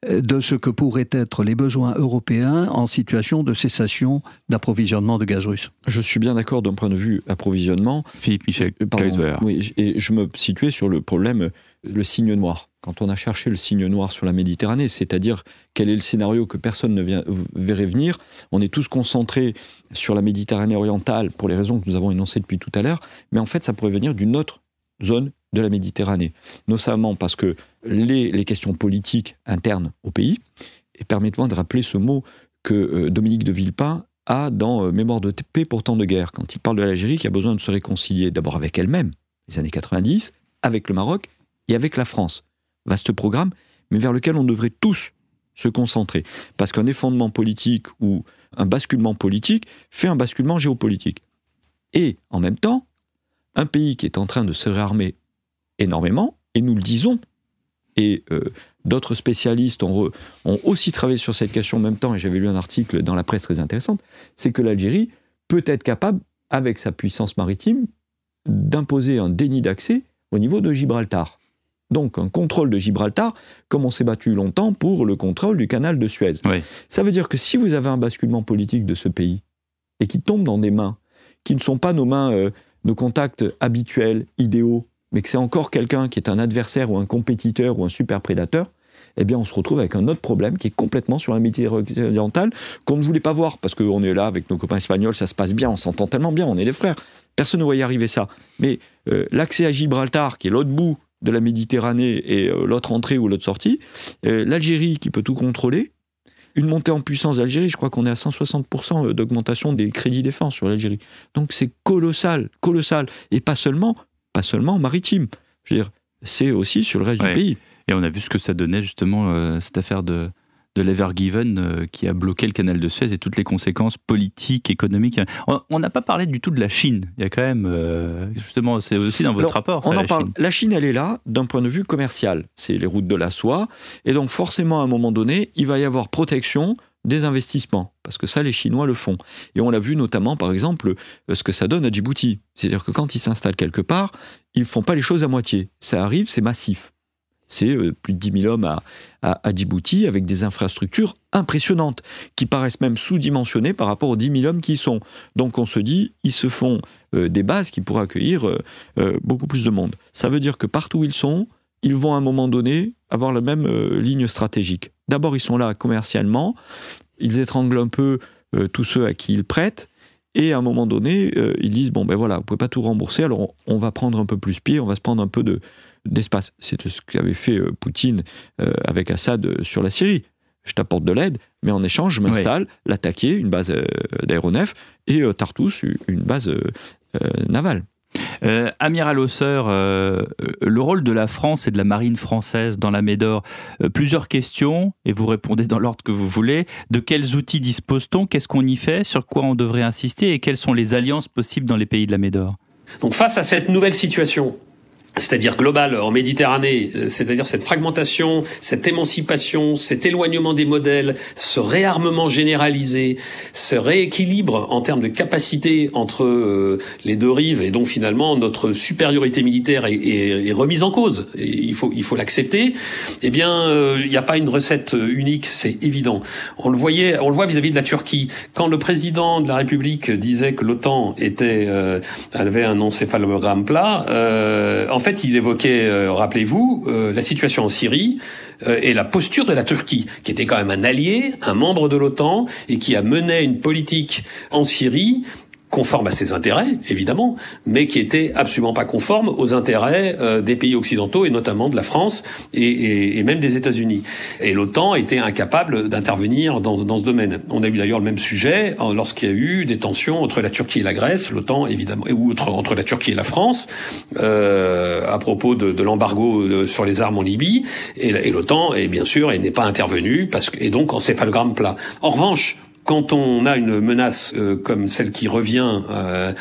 [SPEAKER 6] de ce que pourraient être les besoins européens en situation de cessation d'approvisionnement de gaz russe.
[SPEAKER 5] Je suis bien d'accord d'un point de vue approvisionnement.
[SPEAKER 4] Philippe Michel
[SPEAKER 5] euh, Oui, et je me situais sur le problème, le signe noir. Quand on a cherché le signe noir sur la Méditerranée, c'est-à-dire quel est le scénario que personne ne vient, verrait venir, on est tous concentrés sur la Méditerranée orientale pour les raisons que nous avons énoncées depuis tout à l'heure, mais en fait ça pourrait venir d'une autre zone de la Méditerranée, notamment parce que les, questions politiques internes au pays, et permettez-moi de rappeler ce mot que euh, Dominique de Villepin a dans euh, Mémoire de paix pour temps de guerre, quand il parle de l'Algérie qui a besoin de se réconcilier d'abord avec elle-même, les années 90, avec le Maroc et avec la France. Vaste programme, mais vers lequel on devrait tous se concentrer. Parce qu'un effondrement politique ou un basculement politique fait un basculement géopolitique. Et en même temps, un pays qui est en train de se réarmer énormément, et nous le disons. Et euh, d'autres spécialistes ont, ont, aussi travaillé sur cette question en même temps, et j'avais lu un article dans la presse très intéressante, c'est que l'Algérie peut être capable, avec sa puissance maritime, d'imposer un déni d'accès au niveau de Gibraltar. Donc un contrôle de Gibraltar, comme on s'est battu longtemps pour le contrôle du canal de Suez. Ça veut dire que si vous avez un basculement politique de ce pays, et qui tombe dans des mains qui ne sont pas nos mains, euh, nos contacts habituels, idéaux, mais que c'est encore quelqu'un qui est un adversaire ou un compétiteur ou un super prédateur, eh bien on se retrouve avec un autre problème qui est complètement sur la Méditerranée orientale qu'on ne voulait pas voir parce qu'on est là avec nos copains espagnols, ça se passe bien, on s'entend tellement bien, on est des frères. Personne ne voyait arriver ça. Mais euh, l'accès à Gibraltar, qui est l'autre bout de la Méditerranée et euh, l'autre entrée ou l'autre sortie, euh, l'Algérie qui peut tout contrôler, une montée en puissance d'Algérie, je crois qu'on est à 160% d'augmentation des crédits défense sur l'Algérie. Donc c'est colossal, colossal. Et pas seulement pas seulement maritime. Je veux dire, c'est aussi sur le reste du pays.
[SPEAKER 4] Et on a vu ce que ça donnait justement euh, cette affaire de, de l'Evergiven euh, qui a bloqué le canal de Suez et toutes les conséquences politiques, économiques. On n'a pas parlé du tout de la Chine. Il y a quand même, euh, justement, c'est aussi dans votre rapport.
[SPEAKER 5] On
[SPEAKER 4] en
[SPEAKER 5] la parle. Chine. La Chine, elle est là d'un point de vue commercial. C'est les routes de la soie. Et donc, forcément, à un moment donné, il va y avoir protection des investissements, parce que ça, les Chinois le font. Et on l'a vu notamment, par exemple, euh, ce que ça donne à Djibouti. C'est-à-dire que quand ils s'installent quelque part, ils ne font pas les choses à moitié. Ça arrive, c'est massif. C'est euh, plus de 10 000 hommes à, à, Djibouti avec des infrastructures impressionnantes, qui paraissent même sous-dimensionnées par rapport aux 10 000 hommes qui y sont. Donc on se dit, ils se font euh, des bases qui pourraient accueillir beaucoup plus de monde. Ça veut dire que partout où ils sont, ils vont à un moment donné avoir la même ligne stratégique. D'abord, ils sont là commercialement, ils étranglent un peu euh, tous ceux à qui ils prêtent, et à un moment donné, euh, ils disent bon ben voilà, vous pouvez pas tout rembourser, alors on, va prendre un peu plus pied, on va se prendre un peu de d'espace. C'est ce qu'avait fait euh, Poutine avec Assad sur la Syrie. Je t'apporte de l'aide, mais en échange, je m'installe, l'attaquer, une base d'aéronefs, et Tartus, une base navale.
[SPEAKER 4] Euh, Amiral Hausseur, euh, le rôle de la France et de la marine française dans la Médor, euh, plusieurs questions, et vous répondez dans l'ordre que vous voulez. De quels outils dispose-t-on? Qu'est-ce qu'on y fait? Sur quoi on devrait insister? Et quelles sont les alliances possibles dans les pays de la Médor?
[SPEAKER 3] Donc face à cette nouvelle situation, c'est-à-dire global en Méditerranée, euh, c'est-à-dire cette fragmentation, cette émancipation, cet éloignement des modèles, ce réarmement généralisé, ce rééquilibre en termes de capacité entre euh, les deux rives, et donc finalement notre supériorité militaire est, est, est remise en cause. Il faut il faut l'accepter. Eh bien, euh, il n'y a pas une recette unique, c'est évident. On le voyait, on le voit vis-à-vis de la Turquie. Quand le président de la République disait que l'OTAN était avait un encéphalogramme plat, en fait, il évoquait, euh, rappelez-vous, euh, la situation en Syrie euh, et la posture de la Turquie, qui était quand même un allié, un membre de l'OTAN, et qui a mené une politique en Syrie conforme à ses intérêts, évidemment, mais qui était absolument pas conforme aux intérêts euh, des pays occidentaux et notamment de la France et, et, et même des États-Unis. Et l'OTAN était incapable d'intervenir dans, dans, ce domaine. On a eu d'ailleurs le même sujet lorsqu'il y a eu des tensions entre la Turquie et la Grèce, l'OTAN évidemment, ou entre, entre, la Turquie et la France, euh, à propos de, de l'embargo sur les armes en Libye, et, et l'OTAN est bien sûr et n'est pas intervenu parce que et donc en céphalogramme plat. En revanche, quand on a une menace euh, comme celle qui revient euh,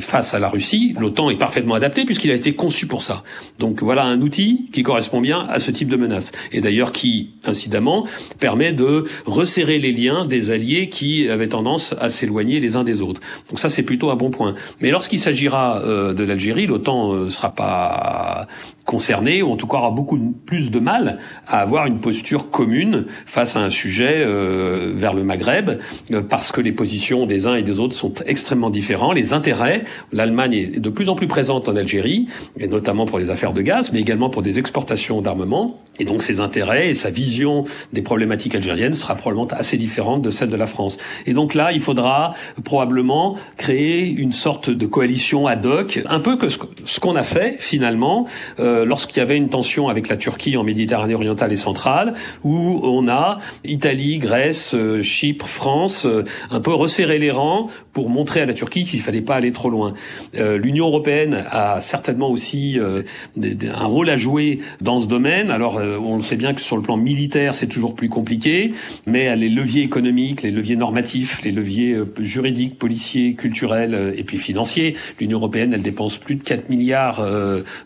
[SPEAKER 3] face à la Russie, l'OTAN est parfaitement adapté puisqu'il a été conçu pour ça. Donc voilà un outil qui correspond bien à ce type de menace et d'ailleurs qui, incidemment, permet de resserrer les liens des alliés qui avaient tendance à s'éloigner les uns des autres. Donc ça c'est plutôt un bon point. Mais lorsqu'il s'agira euh, de l'Algérie, l'OTAN ne sera pas concerné, ou en tout cas aura beaucoup plus de mal à avoir une posture commune face à un sujet euh, vers le Maghreb, euh, parce que les positions des uns et des autres sont extrêmement différents. Les intérêts, l'Allemagne est de plus en plus présente en Algérie, et notamment pour les affaires de gaz, mais également pour des exportations d'armement. Et donc ses intérêts et sa vision des problématiques algériennes sera probablement assez différente de celle de la France. Et donc là, il faudra probablement créer une sorte de coalition ad hoc, un peu que ce qu'on a fait finalement. Euh, euh, lorsqu'il y avait une tension avec la Turquie en Méditerranée orientale et centrale, où on a Italie, Grèce, euh, Chypre, France, euh, un peu resserré les rangs pour montrer à la Turquie qu'il fallait pas aller trop loin. L'Union européenne a certainement aussi un rôle à jouer dans ce domaine. Alors, on sait bien que sur le plan militaire, c'est toujours plus compliqué, mais les leviers économiques, les leviers normatifs, les leviers juridiques, policiers, culturels et puis financiers, l'Union européenne, elle dépense plus de 4 milliards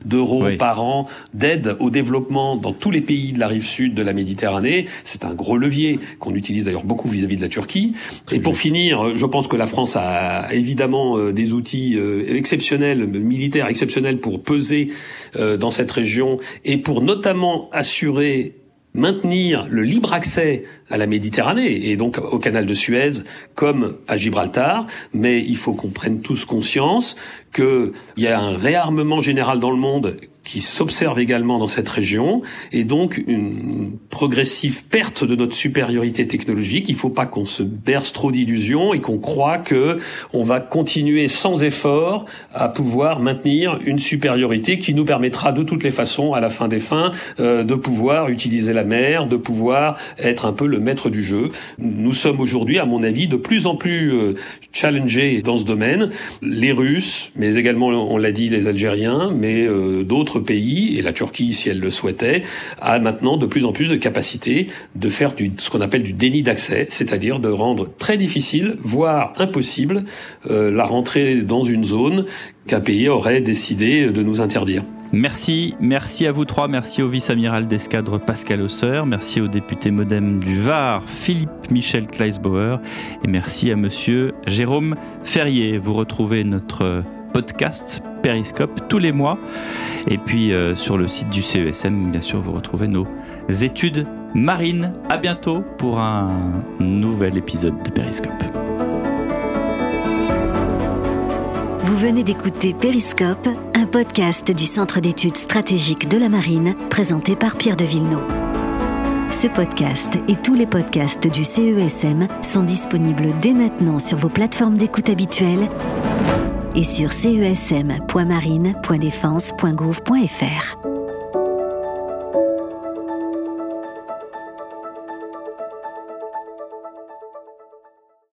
[SPEAKER 3] d'euros par d'aide au développement dans tous les pays de la rive sud de la Méditerranée. C'est un gros levier qu'on utilise d'ailleurs beaucoup vis-à-vis de la Turquie. Et pour finir, je pense que la France a évidemment euh, des outils euh, exceptionnels, militaires exceptionnels pour peser euh, dans cette région et pour notamment assurer maintenir le libre accès à la Méditerranée et donc au canal de Suez comme à Gibraltar, mais il faut qu'on prenne tous conscience qu'il y a un réarmement général dans le monde qui s'observe également dans cette région, et donc une progressive perte de notre supériorité technologique. Il ne faut pas qu'on se berce trop d'illusions et qu'on croit que on va continuer sans effort à pouvoir maintenir une supériorité qui nous permettra de toutes les façons, à la fin des fins, euh, de pouvoir utiliser la mer, de pouvoir être un peu le maître du jeu. Nous sommes aujourd'hui, à mon avis, de plus en plus euh, challengés dans ce domaine. Les Russes, mais également, on l'a dit, les Algériens, mais euh, d'autres pays, et la Turquie, si elle le souhaitait, a maintenant de plus en plus de capacité de faire ce qu'on appelle du déni d'accès, c'est-à-dire de rendre très difficile, voire impossible, euh, la rentrée dans une zone qu'un pays aurait décidé de nous interdire.
[SPEAKER 4] Merci, merci à vous trois, merci au vice-amiral d'escadre Pascal Hausseur, merci au député modem du Var Philippe Michel Kleisbauer et merci à monsieur Jérôme Ferrier. Vous retrouvez notre podcast Periscope tous les mois. Et puis euh, sur le site du CESM, bien sûr, vous retrouvez nos études marines. À bientôt pour un nouvel épisode de Periscope.
[SPEAKER 1] Vous venez d'écouter Periscope, un podcast du Centre d'études stratégiques de la marine présenté par Pierre de Villeneuve. Ce podcast et tous les podcasts du CESM sont disponibles dès maintenant sur vos plateformes d'écoute habituelles et sur cesm.marine.défense.gouv.fr.